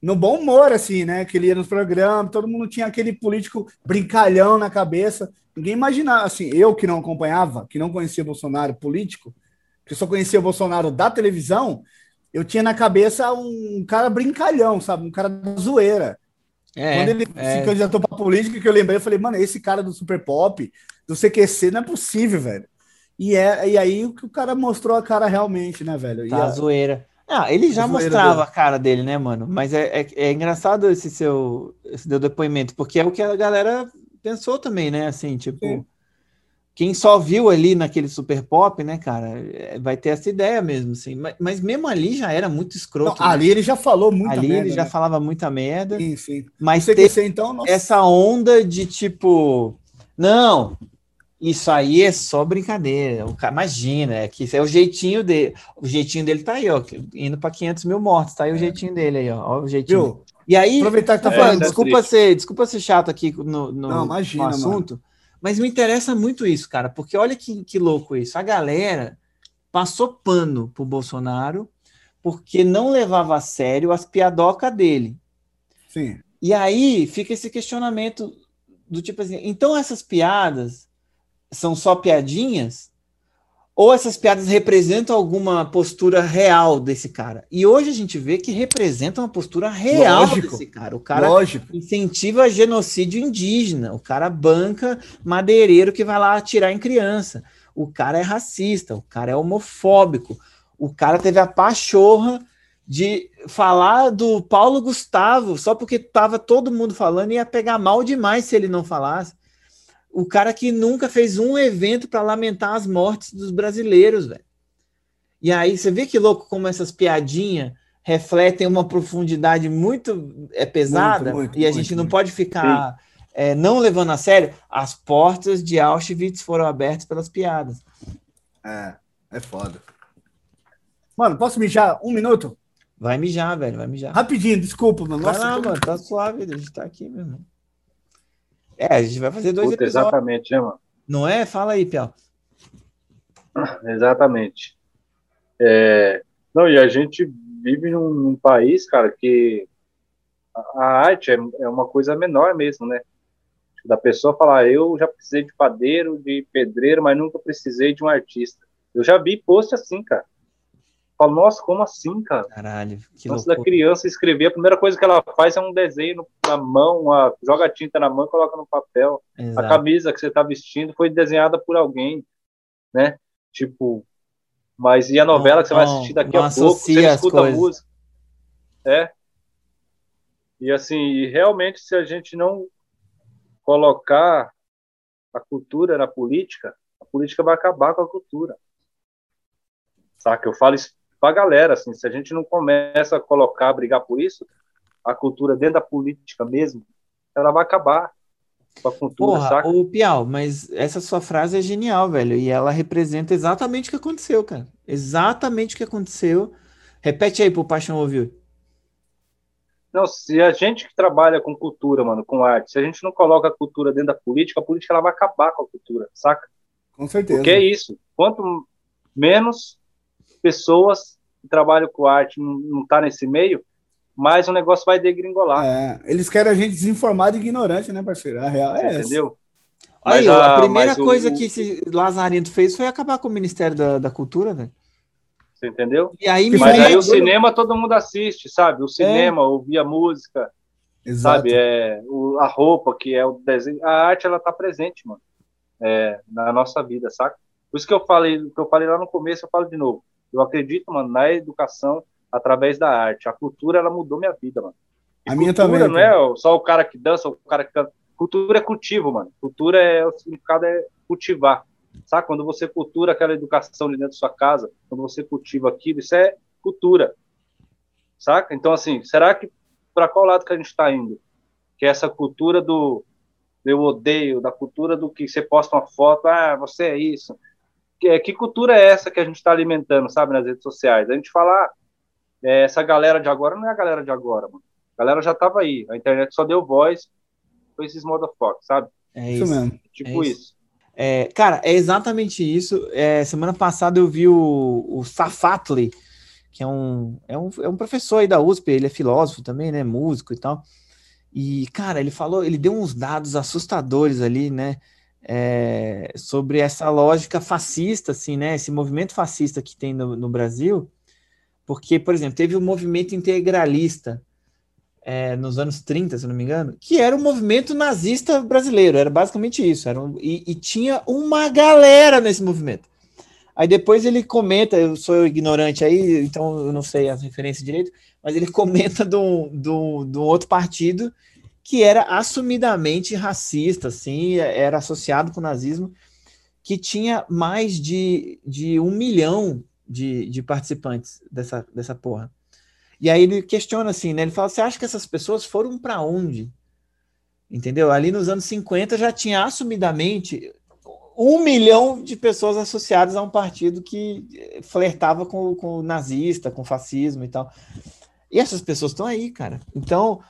[SPEAKER 4] No bom humor, assim, né? Que ele ia nos programas, todo mundo tinha aquele político brincalhão na cabeça. Ninguém imaginava, assim, eu que não acompanhava, que não conhecia Bolsonaro político, que só conhecia o Bolsonaro da televisão, eu tinha na cabeça um cara brincalhão, sabe? Um cara da zoeira. É, Quando ele é. se candidatou pra política, que eu lembrei, eu falei, mano, esse cara do Super Pop, do CQC, não é possível, velho. E, é, e aí o que o cara mostrou a cara realmente, né, velho?
[SPEAKER 1] Tá, a... zoeira. Ah, ele já mostrava dele. a cara dele, né, mano? Mas é, é, é, engraçado esse seu, esse seu depoimento, porque é o que a galera pensou também, né? Assim, tipo, Sim quem só viu ali naquele super pop, né, cara, é, vai ter essa ideia mesmo, assim. Mas, mas mesmo ali já era muito escroto.
[SPEAKER 4] Não, né? Ali ele já falou muita
[SPEAKER 1] ali merda. Ali ele já né? falava muita merda.
[SPEAKER 4] Sim, sim.
[SPEAKER 1] Mas tem então, nossa. essa onda de tipo, não, isso aí é só brincadeira. O cara, imagina, é que isso é o jeitinho dele. O jeitinho dele tá aí, ó, indo para 500 mil mortos. Tá aí o é. jeitinho dele aí, ó, ó o jeitinho. Viu? E aí,
[SPEAKER 4] aproveitar que tá
[SPEAKER 1] falando, é, desculpa ser, desculpa ser chato aqui no, no,
[SPEAKER 4] não, imagina,
[SPEAKER 1] no assunto. Mano mas me interessa muito isso, cara, porque olha que, que louco isso. A galera passou pano pro Bolsonaro porque não levava a sério as piadocas dele.
[SPEAKER 4] Sim.
[SPEAKER 1] E aí fica esse questionamento do tipo assim, então essas piadas são só piadinhas? Ou essas piadas representam alguma postura real desse cara. E hoje a gente vê que representa uma postura real Lógico. desse cara. O cara
[SPEAKER 4] Lógico.
[SPEAKER 1] incentiva genocídio indígena. O cara banca madeireiro que vai lá atirar em criança. O cara é racista, o cara é homofóbico. O cara teve a pachorra de falar do Paulo Gustavo só porque estava todo mundo falando e ia pegar mal demais se ele não falasse o cara que nunca fez um evento para lamentar as mortes dos brasileiros, velho. E aí você vê que louco como essas piadinhas refletem uma profundidade muito é pesada muito, muito, e a muito, gente não pode ficar é, não levando a sério. As portas de Auschwitz foram abertas pelas piadas.
[SPEAKER 4] É, é foda. Mano, posso mijar um minuto?
[SPEAKER 1] Vai mijar, velho, vai mijar.
[SPEAKER 4] Rapidinho, desculpa, mano.
[SPEAKER 1] Nossa, não, mano, tá suave, a gente tá aqui, meu irmão. É, a gente vai fazer dois
[SPEAKER 5] Puta, episódios. Exatamente, né, mano?
[SPEAKER 1] Não é? Fala aí, Piau.
[SPEAKER 5] Exatamente. É... Não, e a gente vive num, num, país, cara, que a, a arte é, é uma coisa menor mesmo, né? Da pessoa falar, eu já precisei de padeiro, de pedreiro, mas nunca precisei de um artista. Eu já vi post assim, cara. Falo, nossa, como assim, cara?
[SPEAKER 1] Caralho, que
[SPEAKER 5] Antes
[SPEAKER 1] loucura.
[SPEAKER 5] da criança escrever, a primeira coisa que ela faz é um desenho na mão, uma, joga tinta na mão e coloca no papel. A
[SPEAKER 1] Exato.
[SPEAKER 5] camisa que você está vestindo foi desenhada por alguém, né? Tipo, mas e a novela que você vai
[SPEAKER 1] Não-
[SPEAKER 5] assistir daqui
[SPEAKER 1] não
[SPEAKER 5] a pouco, você escuta a
[SPEAKER 1] coisas.
[SPEAKER 5] música. É. E assim, e realmente se a gente não colocar a cultura na política, a política vai acabar com a cultura. Saca? Eu falo isso pra galera, assim, se a gente não começa a colocar, a brigar por isso, a cultura dentro da política mesmo, ela vai acabar com a cultura,
[SPEAKER 1] Porra,
[SPEAKER 5] saca?
[SPEAKER 1] ô Piau, mas essa sua frase é genial, velho. E ela representa exatamente o que aconteceu, cara. Exatamente o que aconteceu. Repete aí pro Paixão ouvir.
[SPEAKER 5] Não, se a gente que trabalha com cultura, mano, com arte, se a gente não coloca a cultura dentro da política, a política ela vai acabar com a cultura, saca?
[SPEAKER 4] Com certeza.
[SPEAKER 5] Porque é isso. Quanto menos pessoas que trabalham com arte não, não tá nesse meio, mais o negócio vai degringolar,
[SPEAKER 4] É, eles querem a gente desinformado e ignorante, né, parceiro? A real é essa.
[SPEAKER 5] entendeu?
[SPEAKER 1] Aí,
[SPEAKER 5] Mas
[SPEAKER 1] ó, a
[SPEAKER 5] a-
[SPEAKER 1] primeira
[SPEAKER 5] mas
[SPEAKER 1] coisa
[SPEAKER 5] o-
[SPEAKER 1] que esse Lazarento fez foi acabar com o Ministério da, da Cultura, velho.
[SPEAKER 5] Você entendeu?
[SPEAKER 1] E aí,
[SPEAKER 5] Mas aí
[SPEAKER 4] uma-
[SPEAKER 5] o cinema todo mundo assiste, sabe? O cinema, ouvir a música,
[SPEAKER 4] Exato.
[SPEAKER 5] sabe? É, o- a roupa, que é o desenho. A arte, ela tá presente, mano, é, na nossa vida, saca? Por isso que eu falei, que eu falei lá no começo, eu falo de novo. Eu acredito, mano, na educação através da arte. A cultura, ela mudou minha vida, mano. E
[SPEAKER 4] A minha
[SPEAKER 5] cultura
[SPEAKER 4] também,
[SPEAKER 5] não é só o cara que dança, o cara que canta. Cultura é cultivo, mano. Cultura é, o significado é cultivar. Sabe? Quando você cultura aquela educação de dentro da sua casa, quando você cultiva aquilo, isso é cultura. Saca? Então, assim, será que para qual lado que a gente está indo? Que é essa cultura do eu odeio, da cultura do que você posta uma foto, ah, você é isso. Que, que cultura é essa que a gente está alimentando, sabe, nas redes sociais? A gente fala, ah, é, essa galera de agora não é a galera de agora, mano. A galera já tava aí. A internet só deu voz para esses motherfuckers, sabe?
[SPEAKER 1] é
[SPEAKER 4] Isso
[SPEAKER 1] isso.
[SPEAKER 4] mesmo.
[SPEAKER 5] Tipo
[SPEAKER 1] É
[SPEAKER 5] isso.
[SPEAKER 1] isso. É, cara, é exatamente isso. É, semana passada eu vi o, o Safatli, que é um, é, um, é um professor aí da USP, ele é filósofo também, né? Músico e tal. E, cara, ele falou, ele deu uns dados assustadores ali, né? É, sobre essa lógica fascista, assim, né? Esse movimento fascista que tem no, no Brasil. Porque, por exemplo, teve o movimento integralista é, nos anos 30, se não me engano, que era o movimento nazista brasileiro, era basicamente isso. Era um- e, e tinha uma galera nesse movimento. Aí depois ele comenta, eu sou ignorante aí, então eu não sei as referências direito, mas ele comenta um, um- de um outro partido que era assumidamente racista, assim, era associado com o nazismo, que tinha mais de, de um milhão de, de participantes dessa, dessa porra. E aí ele questiona assim, né? Ele fala: você acha que essas pessoas foram para onde? Entendeu? Ali nos anos 50 já tinha assumidamente um milhão de pessoas associadas a um partido que eh, flertava com, com o nazista, com o fascismo e tal. E essas pessoas estão aí, cara. Então,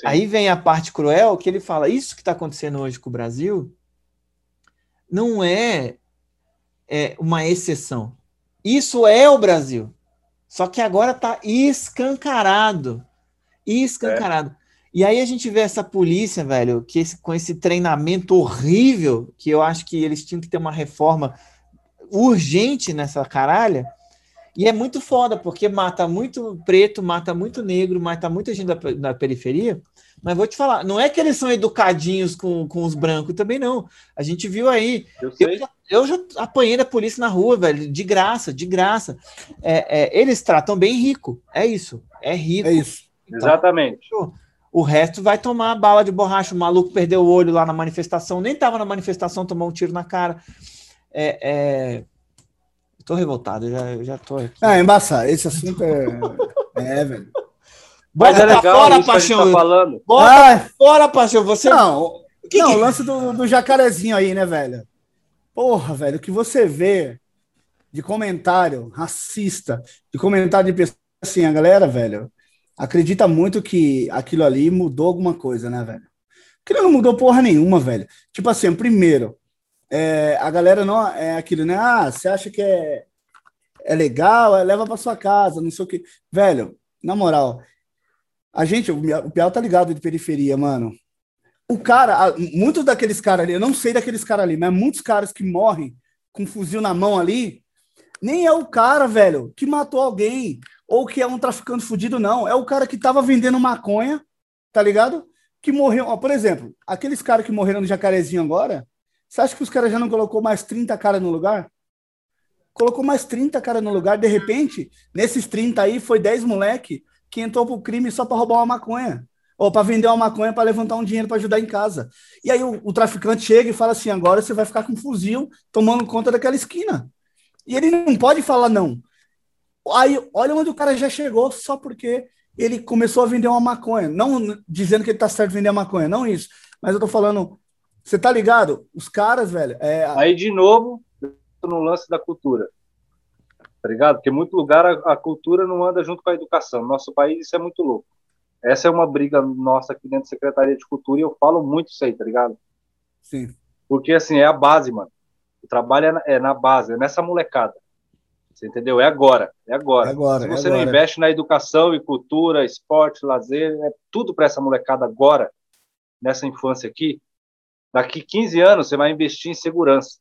[SPEAKER 5] Sim.
[SPEAKER 1] aí vem a parte cruel que ele fala: isso que está acontecendo hoje com o Brasil não é, é uma exceção. Isso é o Brasil. Só que agora está escancarado. Escancarado. E aí a gente vê essa polícia, velho, que esse- com esse treinamento horrível, que eu acho que eles tinham que ter uma reforma urgente nessa caralha. E é muito foda, porque mata muito preto, mata muito negro, mata muita gente da, da periferia. Mas vou te falar, não é que eles são educadinhos com, com os brancos também, não. A gente viu aí
[SPEAKER 5] Eu
[SPEAKER 1] eu já, eu já apanhei da polícia na rua, velho, de graça, de graça. É, é, eles tratam bem rico, é isso, é rico.
[SPEAKER 4] É isso.
[SPEAKER 1] Então,
[SPEAKER 5] Exatamente.
[SPEAKER 1] o resto vai tomar bala de borracha. O maluco perdeu o olho lá na manifestação, nem tava na manifestação, tomou um tiro na cara. É, é... eu Tô revoltado, eu já, eu já tô aqui.
[SPEAKER 4] Ah, embaçado. Esse assunto é. É, velho.
[SPEAKER 5] Mas
[SPEAKER 1] Bota
[SPEAKER 5] é
[SPEAKER 1] pra
[SPEAKER 5] legal
[SPEAKER 1] fora,
[SPEAKER 5] isso que a gente
[SPEAKER 1] paixão.
[SPEAKER 5] tá falando.
[SPEAKER 1] Bota
[SPEAKER 4] Ah,
[SPEAKER 1] fora, paixão. Você.
[SPEAKER 4] não,
[SPEAKER 1] que
[SPEAKER 4] não,
[SPEAKER 1] que-
[SPEAKER 4] o lance do, do jacarezinho aí, né, velho? Porra, velho, o que você vê de comentário racista, de comentário de pessoas assim, a galera, velho, acredita muito que aquilo ali mudou alguma coisa, né, velho? Aquilo não mudou porra nenhuma, velho. Tipo assim, primeiro, é, a galera não é aquilo, né? Ah, você acha que é, é legal, é, leva pra sua casa, não sei o que. Velho, na moral, A gente, o Piau tá ligado de periferia, mano. O cara, muitos daqueles caras ali, eu não sei daqueles caras ali, mas muitos caras que morrem com um fuzil na mão ali, nem é o cara, velho, que matou alguém ou que é um traficante fudido, não. É o cara que tava vendendo maconha, tá ligado? Que morreu. Ó, por exemplo, aqueles caras que morreram no Jacarezinho agora, você acha que os caras já não colocou mais 30 caras no lugar? Colocou mais 30 caras no lugar, de repente, nesses 30 aí, foi 10 moleque que entrou pro crime só para roubar uma maconha. Ou para vender uma maconha para levantar um dinheiro para ajudar em casa. E aí o, o traficante chega e fala assim: agora você vai ficar com um fuzil tomando conta daquela esquina. E ele não pode falar não. Aí, olha onde o cara já chegou só porque ele começou a vender uma maconha. Não dizendo que ele tá certo de vender a maconha, não isso. Mas eu tô falando, você tá ligado? Os caras, velho, é,
[SPEAKER 5] Aí, de novo, no lance da cultura. Tá ligado? Porque em muito lugar a, a cultura não anda junto com a educação. No nosso país isso é muito louco. Essa é uma briga nossa aqui dentro da Secretaria de Cultura e eu falo muito isso aí, tá ligado?
[SPEAKER 4] sim.
[SPEAKER 5] Porque, assim, é a base, mano. O trabalho é na, é na base, é nessa molecada. Você entendeu? É agora, é agora.
[SPEAKER 4] É agora,
[SPEAKER 5] Se
[SPEAKER 4] é
[SPEAKER 5] você não
[SPEAKER 4] agora.
[SPEAKER 5] investe na educação e cultura, esporte, lazer, é tudo para essa molecada agora, nessa infância aqui, daqui 15 anos você vai investir em segurança.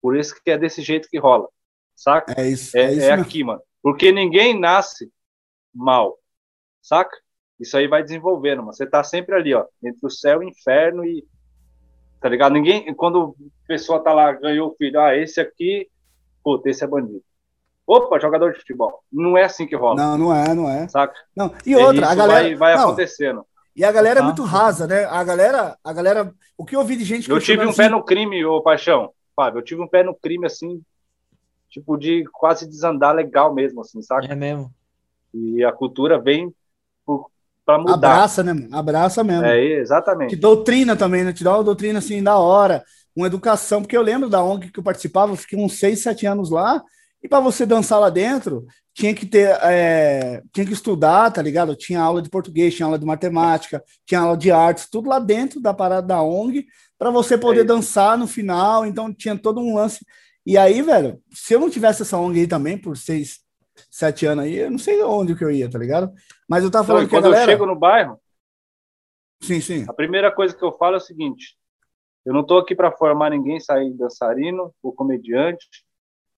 [SPEAKER 5] Por isso que é desse jeito que rola, saca?
[SPEAKER 4] É isso.
[SPEAKER 5] É,
[SPEAKER 4] É, isso
[SPEAKER 5] é aqui, mano. Porque ninguém nasce mal, saca? Isso aí vai desenvolvendo, mano. Você tá sempre ali, ó, entre o céu e o inferno e. Tá ligado? Ninguém. Quando a pessoa tá lá, ganhou o filho, ah, esse aqui, puta, esse é bandido. Opa, jogador de futebol. Não é assim que rola,
[SPEAKER 4] Não, não é, não é.
[SPEAKER 5] saca?
[SPEAKER 4] Não. E outra,
[SPEAKER 5] Isso
[SPEAKER 4] a galera.
[SPEAKER 5] vai, vai
[SPEAKER 4] não,
[SPEAKER 5] acontecendo.
[SPEAKER 4] E a galera é muito rasa, né? A galera, a galera. O que eu ouvi de gente
[SPEAKER 5] Eu tive um
[SPEAKER 4] questionando
[SPEAKER 5] pé
[SPEAKER 4] assim,
[SPEAKER 5] no crime, ô Paixão. Fábio, eu tive um pé no crime, assim, tipo, de quase desandar legal mesmo, assim, saca?
[SPEAKER 1] É mesmo.
[SPEAKER 5] E a cultura vem por, pra mudar.
[SPEAKER 4] Abraça, né? mano? Abraça mesmo.
[SPEAKER 5] É,
[SPEAKER 4] Te
[SPEAKER 5] exatamente.
[SPEAKER 4] doutrina também, né? Te dá uma doutrina assim da hora, uma educação, porque eu lembro da ONG que eu participava, eu fiquei uns 6, 7 anos lá, e para você dançar lá dentro, tinha que ter, é, tinha que estudar, tá ligado? Tinha aula de português, tinha aula de matemática, tinha aula de artes, tudo lá dentro da parada da ONG, para você poder
[SPEAKER 5] É
[SPEAKER 4] dançar no final, então tinha todo um lance. E aí, velho, se eu não tivesse essa ONG aí também, por 6, 7 anos aí, eu não sei onde que eu ia, tá ligado? Mas eu tava falando que a
[SPEAKER 5] quando eu
[SPEAKER 4] galera...
[SPEAKER 5] chego no bairro,
[SPEAKER 4] Sim, sim.
[SPEAKER 5] a primeira coisa que eu falo é o seguinte: eu não tô aqui para formar ninguém sair dançarino, ou comediante,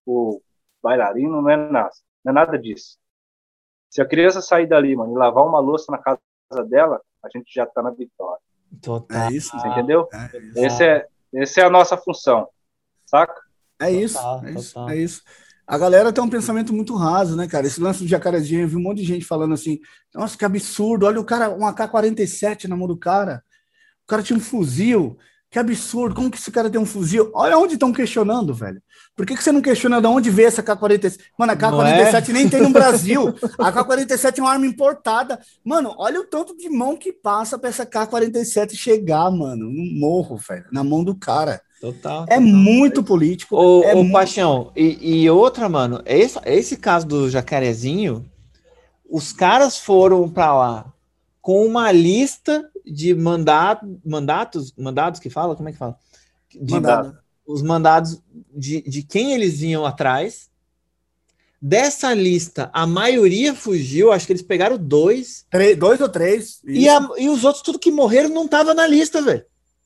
[SPEAKER 5] ou bailarino, não é nada. Não é nada disso. Se a criança sair dali, mano, e lavar uma louça na casa dela, a gente já tá na vitória.
[SPEAKER 1] Total.
[SPEAKER 4] É isso.
[SPEAKER 5] Você entendeu?
[SPEAKER 4] É isso.
[SPEAKER 5] Esse é, essa é a nossa função, saca?
[SPEAKER 4] É isso,
[SPEAKER 1] Total,
[SPEAKER 4] é isso,
[SPEAKER 1] total.
[SPEAKER 4] é isso. A galera tem um pensamento muito raso, né, cara? Esse lance do jacarezinho, eu vi um monte de gente falando assim: nossa, que absurdo, olha o cara, um AK-47 na mão do cara. O cara tinha um fuzil. Que absurdo, como que esse cara tem um fuzil? Olha onde estão questionando, velho. Por que, que você não questiona de onde veio essa AK-47? Mano, a
[SPEAKER 1] Não é?
[SPEAKER 4] AK-47 nem tem no Brasil. A AK-47 é uma arma importada. Mano, olha o tanto de mão que passa pra essa AK-47 chegar, mano, no morro, velho, na mão do cara.
[SPEAKER 1] Total.
[SPEAKER 4] É muito político.
[SPEAKER 1] Ô,
[SPEAKER 4] é
[SPEAKER 1] ô
[SPEAKER 4] muito-
[SPEAKER 1] Paixão, e, e outra, mano, esse, esse caso do jacarezinho, os caras foram pra lá com uma lista de mandato, mandatos, mandados que fala? Como é que fala? De,
[SPEAKER 4] Mandado.
[SPEAKER 1] Os mandados de, de quem eles iam atrás. Dessa lista, a maioria fugiu, acho que eles pegaram dois.
[SPEAKER 4] Três, dois ou três.
[SPEAKER 1] E, a- e os outros, tudo que morreram, não tava na lista, velho.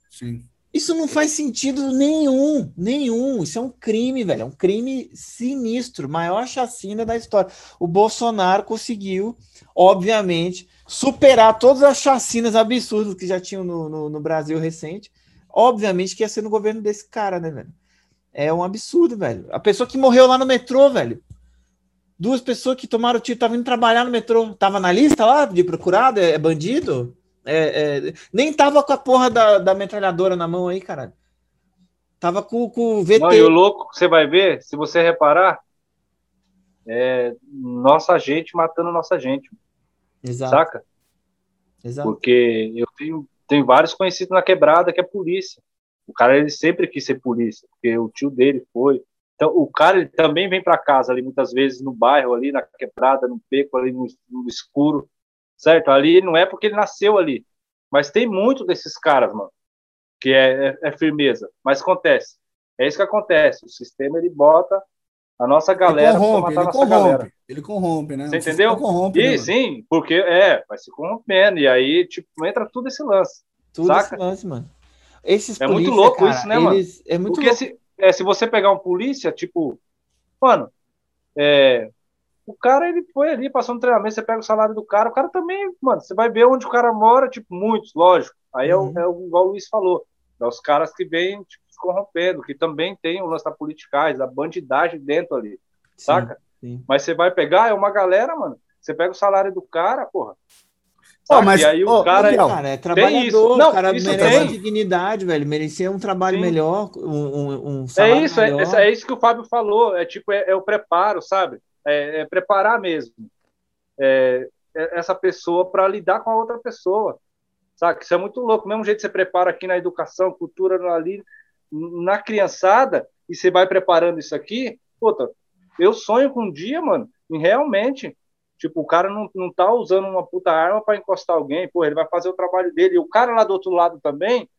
[SPEAKER 4] Sim.
[SPEAKER 1] Isso não faz sentido nenhum, nenhum. Isso é um crime, velho. É um crime sinistro, maior chacina da história. O Bolsonaro conseguiu, obviamente, superar todas as chacinas absurdas que já tinham no, no, no Brasil recente. Obviamente que ia ser no governo desse cara, né, velho? É um absurdo, velho. A pessoa que morreu lá no metrô, velho. Duas pessoas que tomaram tiro, estavam indo trabalhar no metrô. Tava na lista lá de procurado? É, é bandido? É, é, nem tava com a porra da, da metralhadora na mão aí, caralho. Tava com, com o VT.
[SPEAKER 5] Não, e o louco que você vai ver, se você reparar, é nossa gente matando nossa gente,
[SPEAKER 1] Exato,
[SPEAKER 5] saca?
[SPEAKER 1] exato.
[SPEAKER 5] Porque eu tenho, tenho vários conhecidos na quebrada que é polícia. O cara ele sempre quis ser polícia, porque o tio dele foi. Então o cara ele também vem para casa ali muitas vezes no bairro ali na quebrada, no beco ali no, no escuro, certo? Ali não é porque ele nasceu ali, mas tem muito desses caras, mano, que é, é, é firmeza. Mas acontece, é isso que acontece. O sistema ele bota A nossa galera
[SPEAKER 4] ele corrompe,
[SPEAKER 5] matar a
[SPEAKER 4] ele corrompe,
[SPEAKER 5] galera.
[SPEAKER 4] ele corrompe, né?
[SPEAKER 5] Você entendeu?
[SPEAKER 4] Corrompe, né,
[SPEAKER 5] E
[SPEAKER 4] mano?
[SPEAKER 5] sim, porque é, vai se corrompendo. E aí, tipo, entra tudo esse lance.
[SPEAKER 1] Tudo
[SPEAKER 5] Saca?
[SPEAKER 1] esse lance, mano. Esses
[SPEAKER 5] É muito
[SPEAKER 1] polícia,
[SPEAKER 5] louco
[SPEAKER 1] cara,
[SPEAKER 5] isso, né, mano?
[SPEAKER 1] É muito
[SPEAKER 5] Porque
[SPEAKER 1] louco.
[SPEAKER 5] se, é, se você pegar um polícia, tipo, mano, é, o cara ele foi ali, passou um treinamento, você pega o salário do cara, o cara também, mano, você vai ver onde o cara mora, tipo, muitos, lógico. Aí é, o,
[SPEAKER 1] Uhum.
[SPEAKER 5] é o igual o Luiz falou, é os caras que vêm, tipo, se corrompendo, que também tem o lance da politicagem, da bandidagem dentro ali,
[SPEAKER 1] Sim,
[SPEAKER 5] saca?
[SPEAKER 1] sim.
[SPEAKER 5] Mas você vai pegar, é uma galera, mano, você pega o salário do cara, porra.
[SPEAKER 4] Ó,
[SPEAKER 5] saca?
[SPEAKER 4] mas,
[SPEAKER 5] e aí o cara.
[SPEAKER 4] Gabriel,
[SPEAKER 1] Cara, é trabalhador,
[SPEAKER 5] isso. Não,
[SPEAKER 1] o cara
[SPEAKER 5] isso
[SPEAKER 1] merece
[SPEAKER 5] tem.
[SPEAKER 1] dignidade, velho. Merecia um trabalho
[SPEAKER 5] Sim.
[SPEAKER 1] melhor, um, um, um
[SPEAKER 5] É
[SPEAKER 1] salário
[SPEAKER 5] isso, é,
[SPEAKER 1] melhor.
[SPEAKER 5] é isso que o Fábio falou. É tipo, é, é o preparo, sabe? É, é preparar mesmo é, é essa pessoa para lidar com a outra pessoa. Sabe? Isso é muito louco. Do mesmo jeito que você prepara aqui na educação, cultura, ali, na criançada, e você vai preparando isso aqui, puta, eu sonho com um dia, mano, em realmente, tipo, o cara não, não tá usando uma puta arma para encostar alguém, pô, ele vai fazer o trabalho dele. E o cara lá do outro lado também,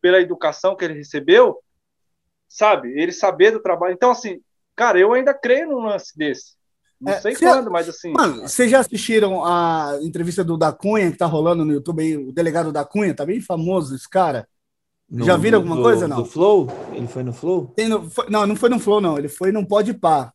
[SPEAKER 5] pela educação que ele recebeu, sabe? Ele saber do trabalho. Então, assim, cara, eu ainda creio num lance desse. Não
[SPEAKER 4] É,
[SPEAKER 5] sei
[SPEAKER 4] se-
[SPEAKER 5] quando, mas assim.
[SPEAKER 4] Mano, vocês já assistiram a entrevista do Da Cunha que tá rolando no YouTube aí, o delegado da Cunha, tá bem famoso esse cara.
[SPEAKER 1] No-
[SPEAKER 4] já viram alguma
[SPEAKER 1] do-
[SPEAKER 4] coisa, não?
[SPEAKER 1] Do Flow? Ele foi no Flow?
[SPEAKER 4] No- foi- não, não foi no Flow, não. Ele foi no Pode Pá.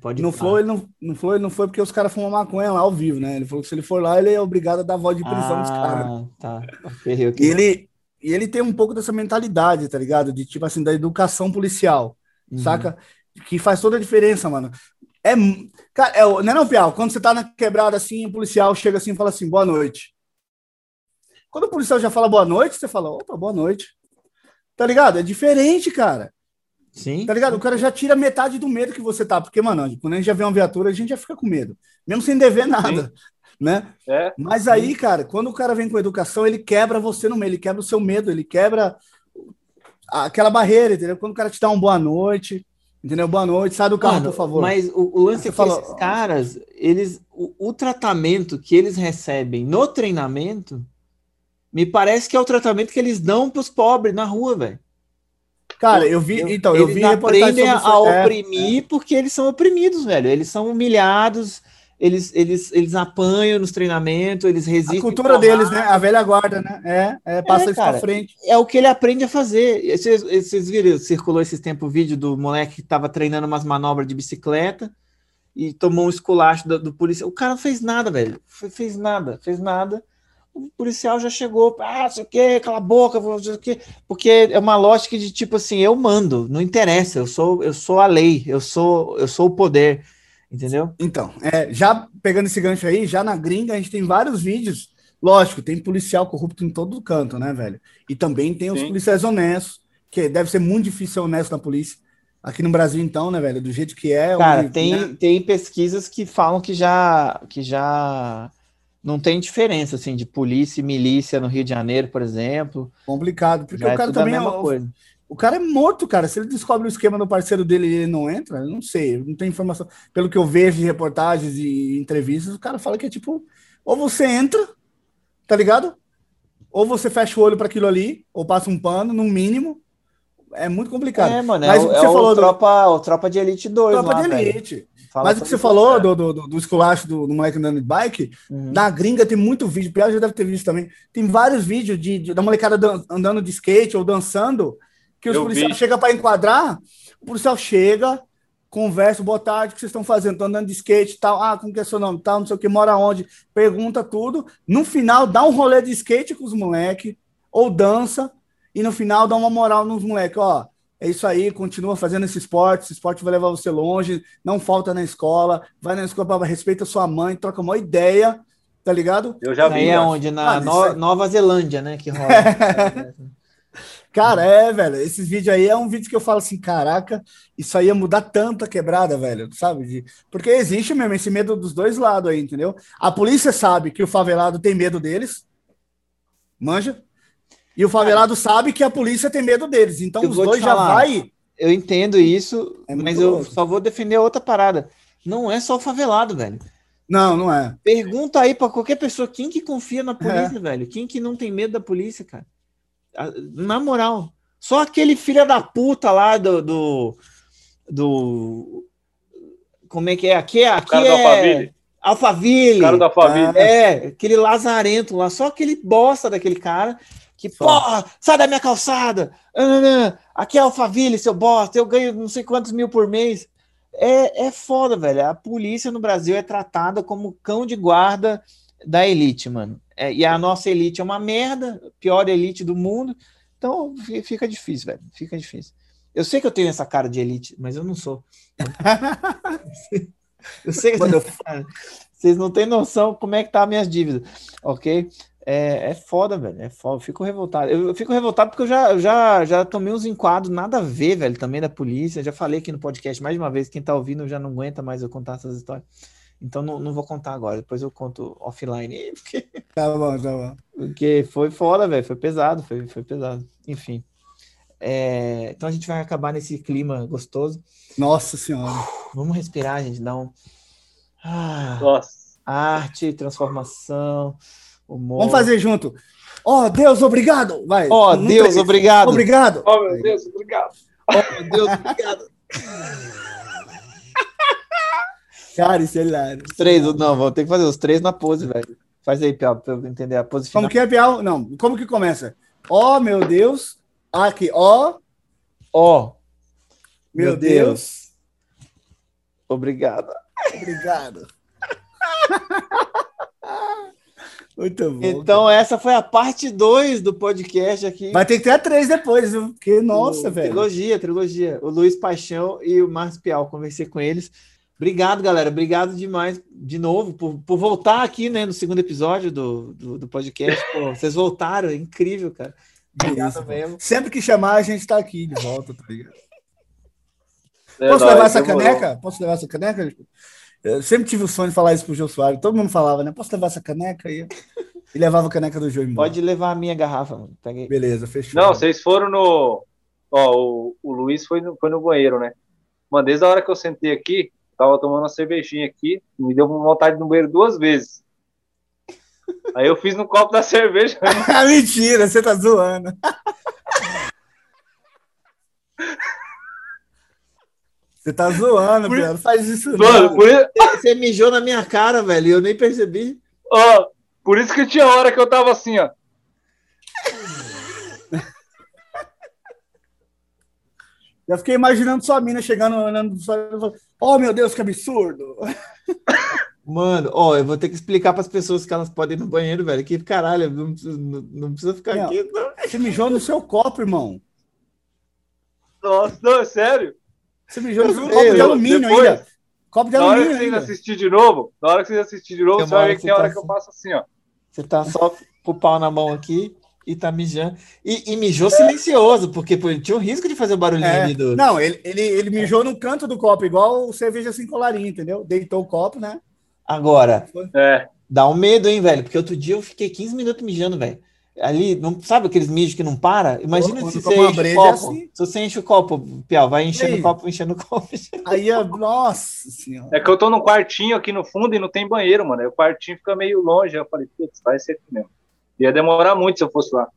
[SPEAKER 1] Pode
[SPEAKER 4] No. Flow, ele não, no Flow ele não foi porque os caras fumam maconha lá ao vivo, né? Ele falou que se ele for lá, ele é obrigado a dar voz de prisão dos caras.
[SPEAKER 1] Ah, tá. Ok, ok.
[SPEAKER 4] E ele, e ele tem um pouco dessa mentalidade, tá ligado? De tipo assim, da educação policial,
[SPEAKER 1] Uhum.
[SPEAKER 4] saca? Que faz toda a diferença, mano. É, cara, é, não é não, Piau? Quando você tá na quebrada assim, o policial chega assim e fala assim, boa noite. Quando o policial já fala boa noite, você fala, opa, boa noite. Tá ligado? É diferente, cara.
[SPEAKER 1] Sim.
[SPEAKER 4] Tá ligado? O cara já tira metade do medo que você tá. Porque, mano, quando a gente já vê uma viatura, a gente já fica com medo. Mesmo sem dever nada, né?
[SPEAKER 5] É,
[SPEAKER 4] Mas aí, cara, quando o cara vem com educação, ele quebra você no meio, ele quebra o seu medo, ele quebra aquela barreira, entendeu? Quando o cara te dá uma boa noite, entendeu? Boa noite, sai do carro,
[SPEAKER 1] Mano,
[SPEAKER 4] por favor.
[SPEAKER 1] Mas o, o lance é que
[SPEAKER 4] falou-
[SPEAKER 1] esses caras, eles, o, o tratamento que eles recebem no treinamento, me parece que é o tratamento que eles dão pros pobres na rua, velho.
[SPEAKER 4] Cara, eu vi, então, eu
[SPEAKER 1] eles
[SPEAKER 4] vi
[SPEAKER 1] aprendem a,
[SPEAKER 4] isso. É,
[SPEAKER 1] oprimir porque eles são oprimidos, velho. Eles são humilhados, eles, eles, eles apanham nos treinamentos, eles resistem.
[SPEAKER 4] a cultura deles, né? A velha guarda, né? É, é passa
[SPEAKER 1] É,
[SPEAKER 4] isso
[SPEAKER 1] cara.
[SPEAKER 4] pra frente.
[SPEAKER 1] É o que ele aprende a fazer. Vocês, vocês viram, circulou esses tempos o vídeo do moleque que tava treinando umas manobras de bicicleta e tomou um esculacho do, do policial. O cara não fez nada, velho. Fe- Fez nada, fez nada. O policial já chegou, ah, sei o quê, cala a boca, não sei o quê. Porque é uma lógica de tipo assim, eu mando, não interessa, eu sou, eu sou a lei, eu sou, eu sou o poder, entendeu?
[SPEAKER 4] Então, é, já pegando esse gancho aí, já na gringa a gente tem vários vídeos. Lógico, tem policial corrupto em todo canto, né, velho? E também tem os
[SPEAKER 5] Sim.
[SPEAKER 4] policiais honestos, que deve ser muito difícil ser honesto na polícia. Aqui no Brasil, então, né, velho? Do jeito que é.
[SPEAKER 1] Cara,
[SPEAKER 4] onde,
[SPEAKER 1] tem,
[SPEAKER 4] né,
[SPEAKER 1] tem pesquisas que falam que já, que já não tem diferença assim de polícia e milícia no Rio de Janeiro, por exemplo.
[SPEAKER 4] complicado. Porque
[SPEAKER 1] Já
[SPEAKER 4] o
[SPEAKER 1] é
[SPEAKER 4] cara
[SPEAKER 1] a
[SPEAKER 4] também. é
[SPEAKER 1] mesma
[SPEAKER 4] o-
[SPEAKER 1] coisa.
[SPEAKER 4] O cara é morto, cara. Se ele descobre o esquema do parceiro dele e ele não entra, eu não sei, não tenho informação. Pelo que eu vejo de reportagens e entrevistas, o cara fala que é tipo, ou você entra, tá ligado? Ou você fecha o olho para aquilo ali, ou passa um pano, no mínimo. É muito complicado.
[SPEAKER 1] É, mano, é,
[SPEAKER 4] Mas
[SPEAKER 1] o,
[SPEAKER 4] o que
[SPEAKER 1] é
[SPEAKER 4] você
[SPEAKER 1] o
[SPEAKER 4] falou do-
[SPEAKER 1] tropa, o tropa de Elite 2
[SPEAKER 4] Tropa
[SPEAKER 1] lá,
[SPEAKER 4] de
[SPEAKER 1] velho. Fala
[SPEAKER 4] Mas o que você falou
[SPEAKER 1] isso,
[SPEAKER 4] do, do, do, do esculacho do, do moleque andando de bike,
[SPEAKER 1] Uhum.
[SPEAKER 4] na gringa tem muito vídeo, o Piau já deve ter visto também. Tem vários vídeos de, de- da molecada dan- andando de skate ou dançando, que os
[SPEAKER 5] Eu
[SPEAKER 4] policiais
[SPEAKER 5] vi.
[SPEAKER 4] chegam para enquadrar, o policial chega, conversa, boa tarde, o que vocês estão fazendo? Estão andando de skate e tal, ah, como que é seu nome? Tal, não sei o que, mora onde? Pergunta tudo. No final, dá um rolê de skate com os moleques, ou dança, e no final dá uma moral nos moleques, ó. É isso aí, continua fazendo esse esporte, esse esporte vai levar você longe, não falta na escola, vai na escola, respeita sua mãe, troca uma ideia, tá ligado?
[SPEAKER 5] eu já
[SPEAKER 1] Isso aí
[SPEAKER 5] vi.
[SPEAKER 1] é onde? Na
[SPEAKER 4] Ah,
[SPEAKER 1] No- Nova Zelândia, né? Que rola.
[SPEAKER 4] Cara, é, velho, esses vídeos aí é um vídeo que eu falo assim, caraca, isso aí ia mudar tanta quebrada, velho, sabe? De- Porque existe mesmo esse medo dos dois lados aí, entendeu? A polícia sabe que o favelado tem medo deles, manja, e o favelado sabe que a polícia tem medo deles, então
[SPEAKER 1] Eu
[SPEAKER 4] os dois já vai...
[SPEAKER 1] eu entendo isso,
[SPEAKER 4] É
[SPEAKER 1] mas eu
[SPEAKER 4] louco.
[SPEAKER 1] só vou defender outra parada. Não é só o favelado, velho.
[SPEAKER 4] Não, não é.
[SPEAKER 1] Pergunta aí pra qualquer pessoa quem que confia
[SPEAKER 4] É.
[SPEAKER 1] na polícia, velho. Quem que não tem medo da polícia, cara? Ah, Na moral, só aquele filho da puta lá do do, do, Como é que é? Aqui é. Aqui é.
[SPEAKER 5] Alphaville.
[SPEAKER 1] Alphaville.
[SPEAKER 5] O cara do Alphaville.
[SPEAKER 1] É, aquele lazarento lá, só aquele bosta daquele cara que,
[SPEAKER 4] Só.
[SPEAKER 1] porra, sai da minha calçada. Ah. Aqui é Alphaville, seu bosta, eu ganho não sei quantos mil por mês. É, é foda, velho. A polícia no Brasil é tratada como cão de guarda da elite, mano. É, e a nossa elite é uma merda, pior elite do mundo. Então fi- fica difícil, velho. Fica difícil. Eu sei que eu tenho essa cara de elite, mas eu não sou. eu sei que eu tenho essa cara. Vocês não têm noção como é que tá as minhas dívidas, ok? É, é foda, velho. É foda. Eu fico revoltado. Eu, eu fico revoltado porque eu já, eu já, já tomei uns enquadros, nada a ver, velho, também da polícia. Já falei aqui no podcast mais de uma vez. Quem tá ouvindo já não aguenta mais eu contar essas histórias. Então não, não vou contar agora. Depois eu conto offline. Porque,
[SPEAKER 4] Tá bom, tá bom.
[SPEAKER 1] porque foi foda, velho. Foi pesado, foi, foi pesado. Enfim. É, então a gente vai acabar nesse clima gostoso.
[SPEAKER 4] Nossa senhora.
[SPEAKER 1] Vamos respirar, gente. Dar um. Ah,
[SPEAKER 5] Nossa.
[SPEAKER 1] arte, transformação.
[SPEAKER 4] Vamos fazer junto. Ó, Deus, obrigado. Vai.
[SPEAKER 1] Ó,
[SPEAKER 4] Um,
[SPEAKER 1] Deus,
[SPEAKER 4] três.
[SPEAKER 1] obrigado.
[SPEAKER 4] Obrigado.
[SPEAKER 5] Oh, meu Deus, obrigado.
[SPEAKER 1] Oh, meu Deus, obrigado.
[SPEAKER 4] Cara, isso é hilário.
[SPEAKER 1] Os três, não, vou ter que fazer os três na pose, velho. Faz aí, Piau, pra eu entender a pose final.
[SPEAKER 4] Como que é, Piau? Não, como que começa? Ó, meu Deus. Aqui, ó,
[SPEAKER 1] Ó,
[SPEAKER 4] meu,
[SPEAKER 1] Meu
[SPEAKER 4] Deus.
[SPEAKER 1] Deus. obrigado.
[SPEAKER 4] Obrigado. Muito bom.
[SPEAKER 1] Então, essa foi a parte 2 do podcast aqui.
[SPEAKER 4] Vai ter que ter a três depois, viu? Porque, nossa,
[SPEAKER 1] O-
[SPEAKER 4] velho.
[SPEAKER 1] Trilogia, trilogia. O Luiz Paixão e o Márcio Piau, conversei com eles. Obrigado, galera. Obrigado demais, de novo, por, por voltar aqui, né, no segundo episódio do, do, do podcast. Pô, vocês voltaram, é incrível, cara. Obrigado
[SPEAKER 4] Isso, pô.
[SPEAKER 1] mesmo.
[SPEAKER 4] Sempre que chamar, a gente tá aqui de volta, tá ligado?
[SPEAKER 5] É
[SPEAKER 4] Posso
[SPEAKER 5] nóis,
[SPEAKER 4] levar essa
[SPEAKER 5] demorou.
[SPEAKER 4] caneca? Posso levar essa caneca? Eu sempre tive o sonho de falar isso pro Jô Soares. Todo mundo falava, né? Posso levar essa caneca aí? E levava a caneca do Jô embora.
[SPEAKER 1] Pode levar a minha garrafa, mano. Aí.
[SPEAKER 4] Beleza, fechou.
[SPEAKER 5] Não, vocês foram no. Ó, o, o Luiz foi no, foi no banheiro, né? Mano, desde a hora que eu sentei aqui, tava tomando uma cervejinha aqui, me deu vontade de ir no banheiro duas vezes. Aí eu fiz no copo da cerveja.
[SPEAKER 4] Mentira, você tá zoando. Você tá zoando,
[SPEAKER 5] Por-.
[SPEAKER 4] Não faz isso
[SPEAKER 5] Mano,
[SPEAKER 4] não.
[SPEAKER 5] por,
[SPEAKER 1] Você mijou na minha cara, velho, e eu nem percebi.
[SPEAKER 5] ó, por isso que tinha hora que eu tava assim, ó.
[SPEAKER 4] Já fiquei imaginando sua mina chegando, olhando pro sol e falando, oh meu Deus, que absurdo.
[SPEAKER 1] Mano, ó, eu vou ter que explicar para as pessoas que elas podem ir no banheiro, velho. Que caralho, não precisa, não, não precisa ficar
[SPEAKER 4] Não.
[SPEAKER 1] aqui. Não.
[SPEAKER 4] Você mijou no seu copo, irmão.
[SPEAKER 5] Nossa, não, é sério.
[SPEAKER 4] Você mijou no copo de alumínio
[SPEAKER 5] depois-
[SPEAKER 4] ainda. Copo de
[SPEAKER 5] Na hora que
[SPEAKER 4] alumínio
[SPEAKER 5] vocês assistir de novo, na hora que vocês assistir de novo, você vai ver
[SPEAKER 1] que
[SPEAKER 5] que tem
[SPEAKER 1] você
[SPEAKER 5] hora
[SPEAKER 1] tá
[SPEAKER 5] que eu
[SPEAKER 1] assim.
[SPEAKER 5] faço assim, ó.
[SPEAKER 1] Você tá só com o pau na mão aqui e tá mijando. E, e mijou silencioso, porque pô, tinha o risco de fazer o barulhinho
[SPEAKER 4] É.
[SPEAKER 1] ali do.
[SPEAKER 4] Não, ele, ele, ele mijou no canto do copo, igual cerveja sem colarinho, entendeu? Deitou o copo, né?
[SPEAKER 1] Agora,
[SPEAKER 5] É.
[SPEAKER 1] dá um medo, hein, velho? Porque outro dia eu fiquei 15 minutos mijando, velho. Ali, não, sabe aqueles mijos que não para? Imagina
[SPEAKER 4] Quando
[SPEAKER 1] se você enche o
[SPEAKER 4] breja,
[SPEAKER 1] copo.
[SPEAKER 4] é assim.
[SPEAKER 1] Se você enche o copo, Piau, vai enchendo o copo, enchendo o copo.
[SPEAKER 4] Aí, a- nossa senhora.
[SPEAKER 5] É que eu tô num quartinho aqui no fundo e não tem banheiro, mano. Aí o quartinho fica meio longe. Eu falei, putz, vai ser aqui mesmo. Ia demorar muito se eu fosse lá.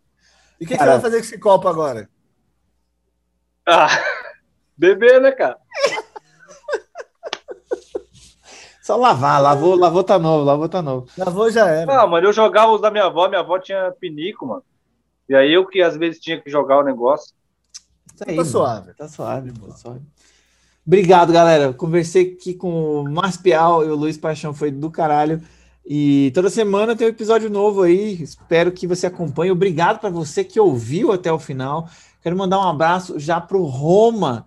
[SPEAKER 4] E o que, que você vai fazer com esse copo agora?
[SPEAKER 5] Ah, beber, né, cara?
[SPEAKER 1] Só lavar, lavou, lavou tá novo, lavou tá novo.
[SPEAKER 4] Lavou já era.
[SPEAKER 5] Ah, mano, eu jogava os da minha avó, minha avó tinha pinico, mano. E aí eu que às vezes tinha que jogar o negócio.
[SPEAKER 1] Isso aí,
[SPEAKER 4] tá
[SPEAKER 1] mano.
[SPEAKER 4] suave.
[SPEAKER 1] Tá suave, tá suave. Obrigado, galera. Conversei aqui com o Márcio Pial e o Luiz Paixão, foi do caralho. E toda semana tem um episódio novo aí. Espero que você acompanhe. Obrigado para você que ouviu até o final. Quero mandar um abraço já pro Roma,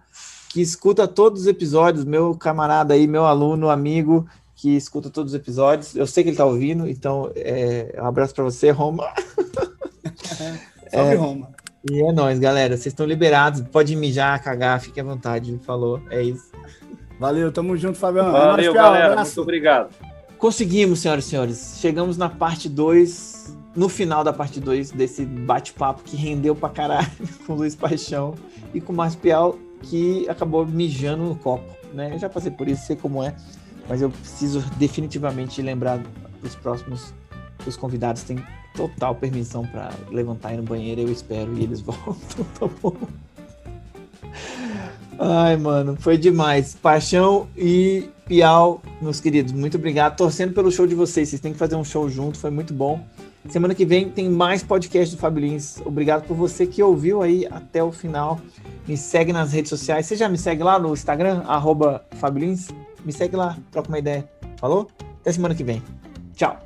[SPEAKER 1] que escuta todos os episódios, meu camarada aí, meu aluno, amigo, que escuta todos os episódios. Eu sei que ele tá ouvindo, então é, um abraço para você, Roma.
[SPEAKER 4] Salve Roma.
[SPEAKER 1] E é nóis, galera. Vocês estão liberados. Pode mijar, cagar, fique à vontade. Falou. É isso.
[SPEAKER 4] Valeu, tamo junto, Fabião. É
[SPEAKER 5] Valeu,
[SPEAKER 4] Piau,
[SPEAKER 5] galera.
[SPEAKER 4] abraço.
[SPEAKER 5] Muito obrigado.
[SPEAKER 1] Conseguimos, senhoras e senhores. Chegamos na parte 2, no final da parte 2 desse bate-papo que rendeu pra caralho com o Luiz Paixão e com o Márcio Pial, que acabou mijando no copo. Né? Eu já passei por isso, sei como é, mas eu preciso definitivamente lembrar os próximos. Os convidados têm total permissão para levantar e ir no banheiro, eu espero, e eles voltam, tá bom? Ai, mano, foi demais. Paixão e Piau, meus queridos, muito obrigado. Torcendo pelo show de vocês. Vocês têm que fazer um show junto, foi muito bom. Semana que vem tem mais podcast do Fábio. Obrigado por você que ouviu aí até o final. Me segue nas redes sociais. Você já me segue lá no Instagram, arroba? Me segue lá, troca uma ideia. Falou? Até semana que vem. Tchau.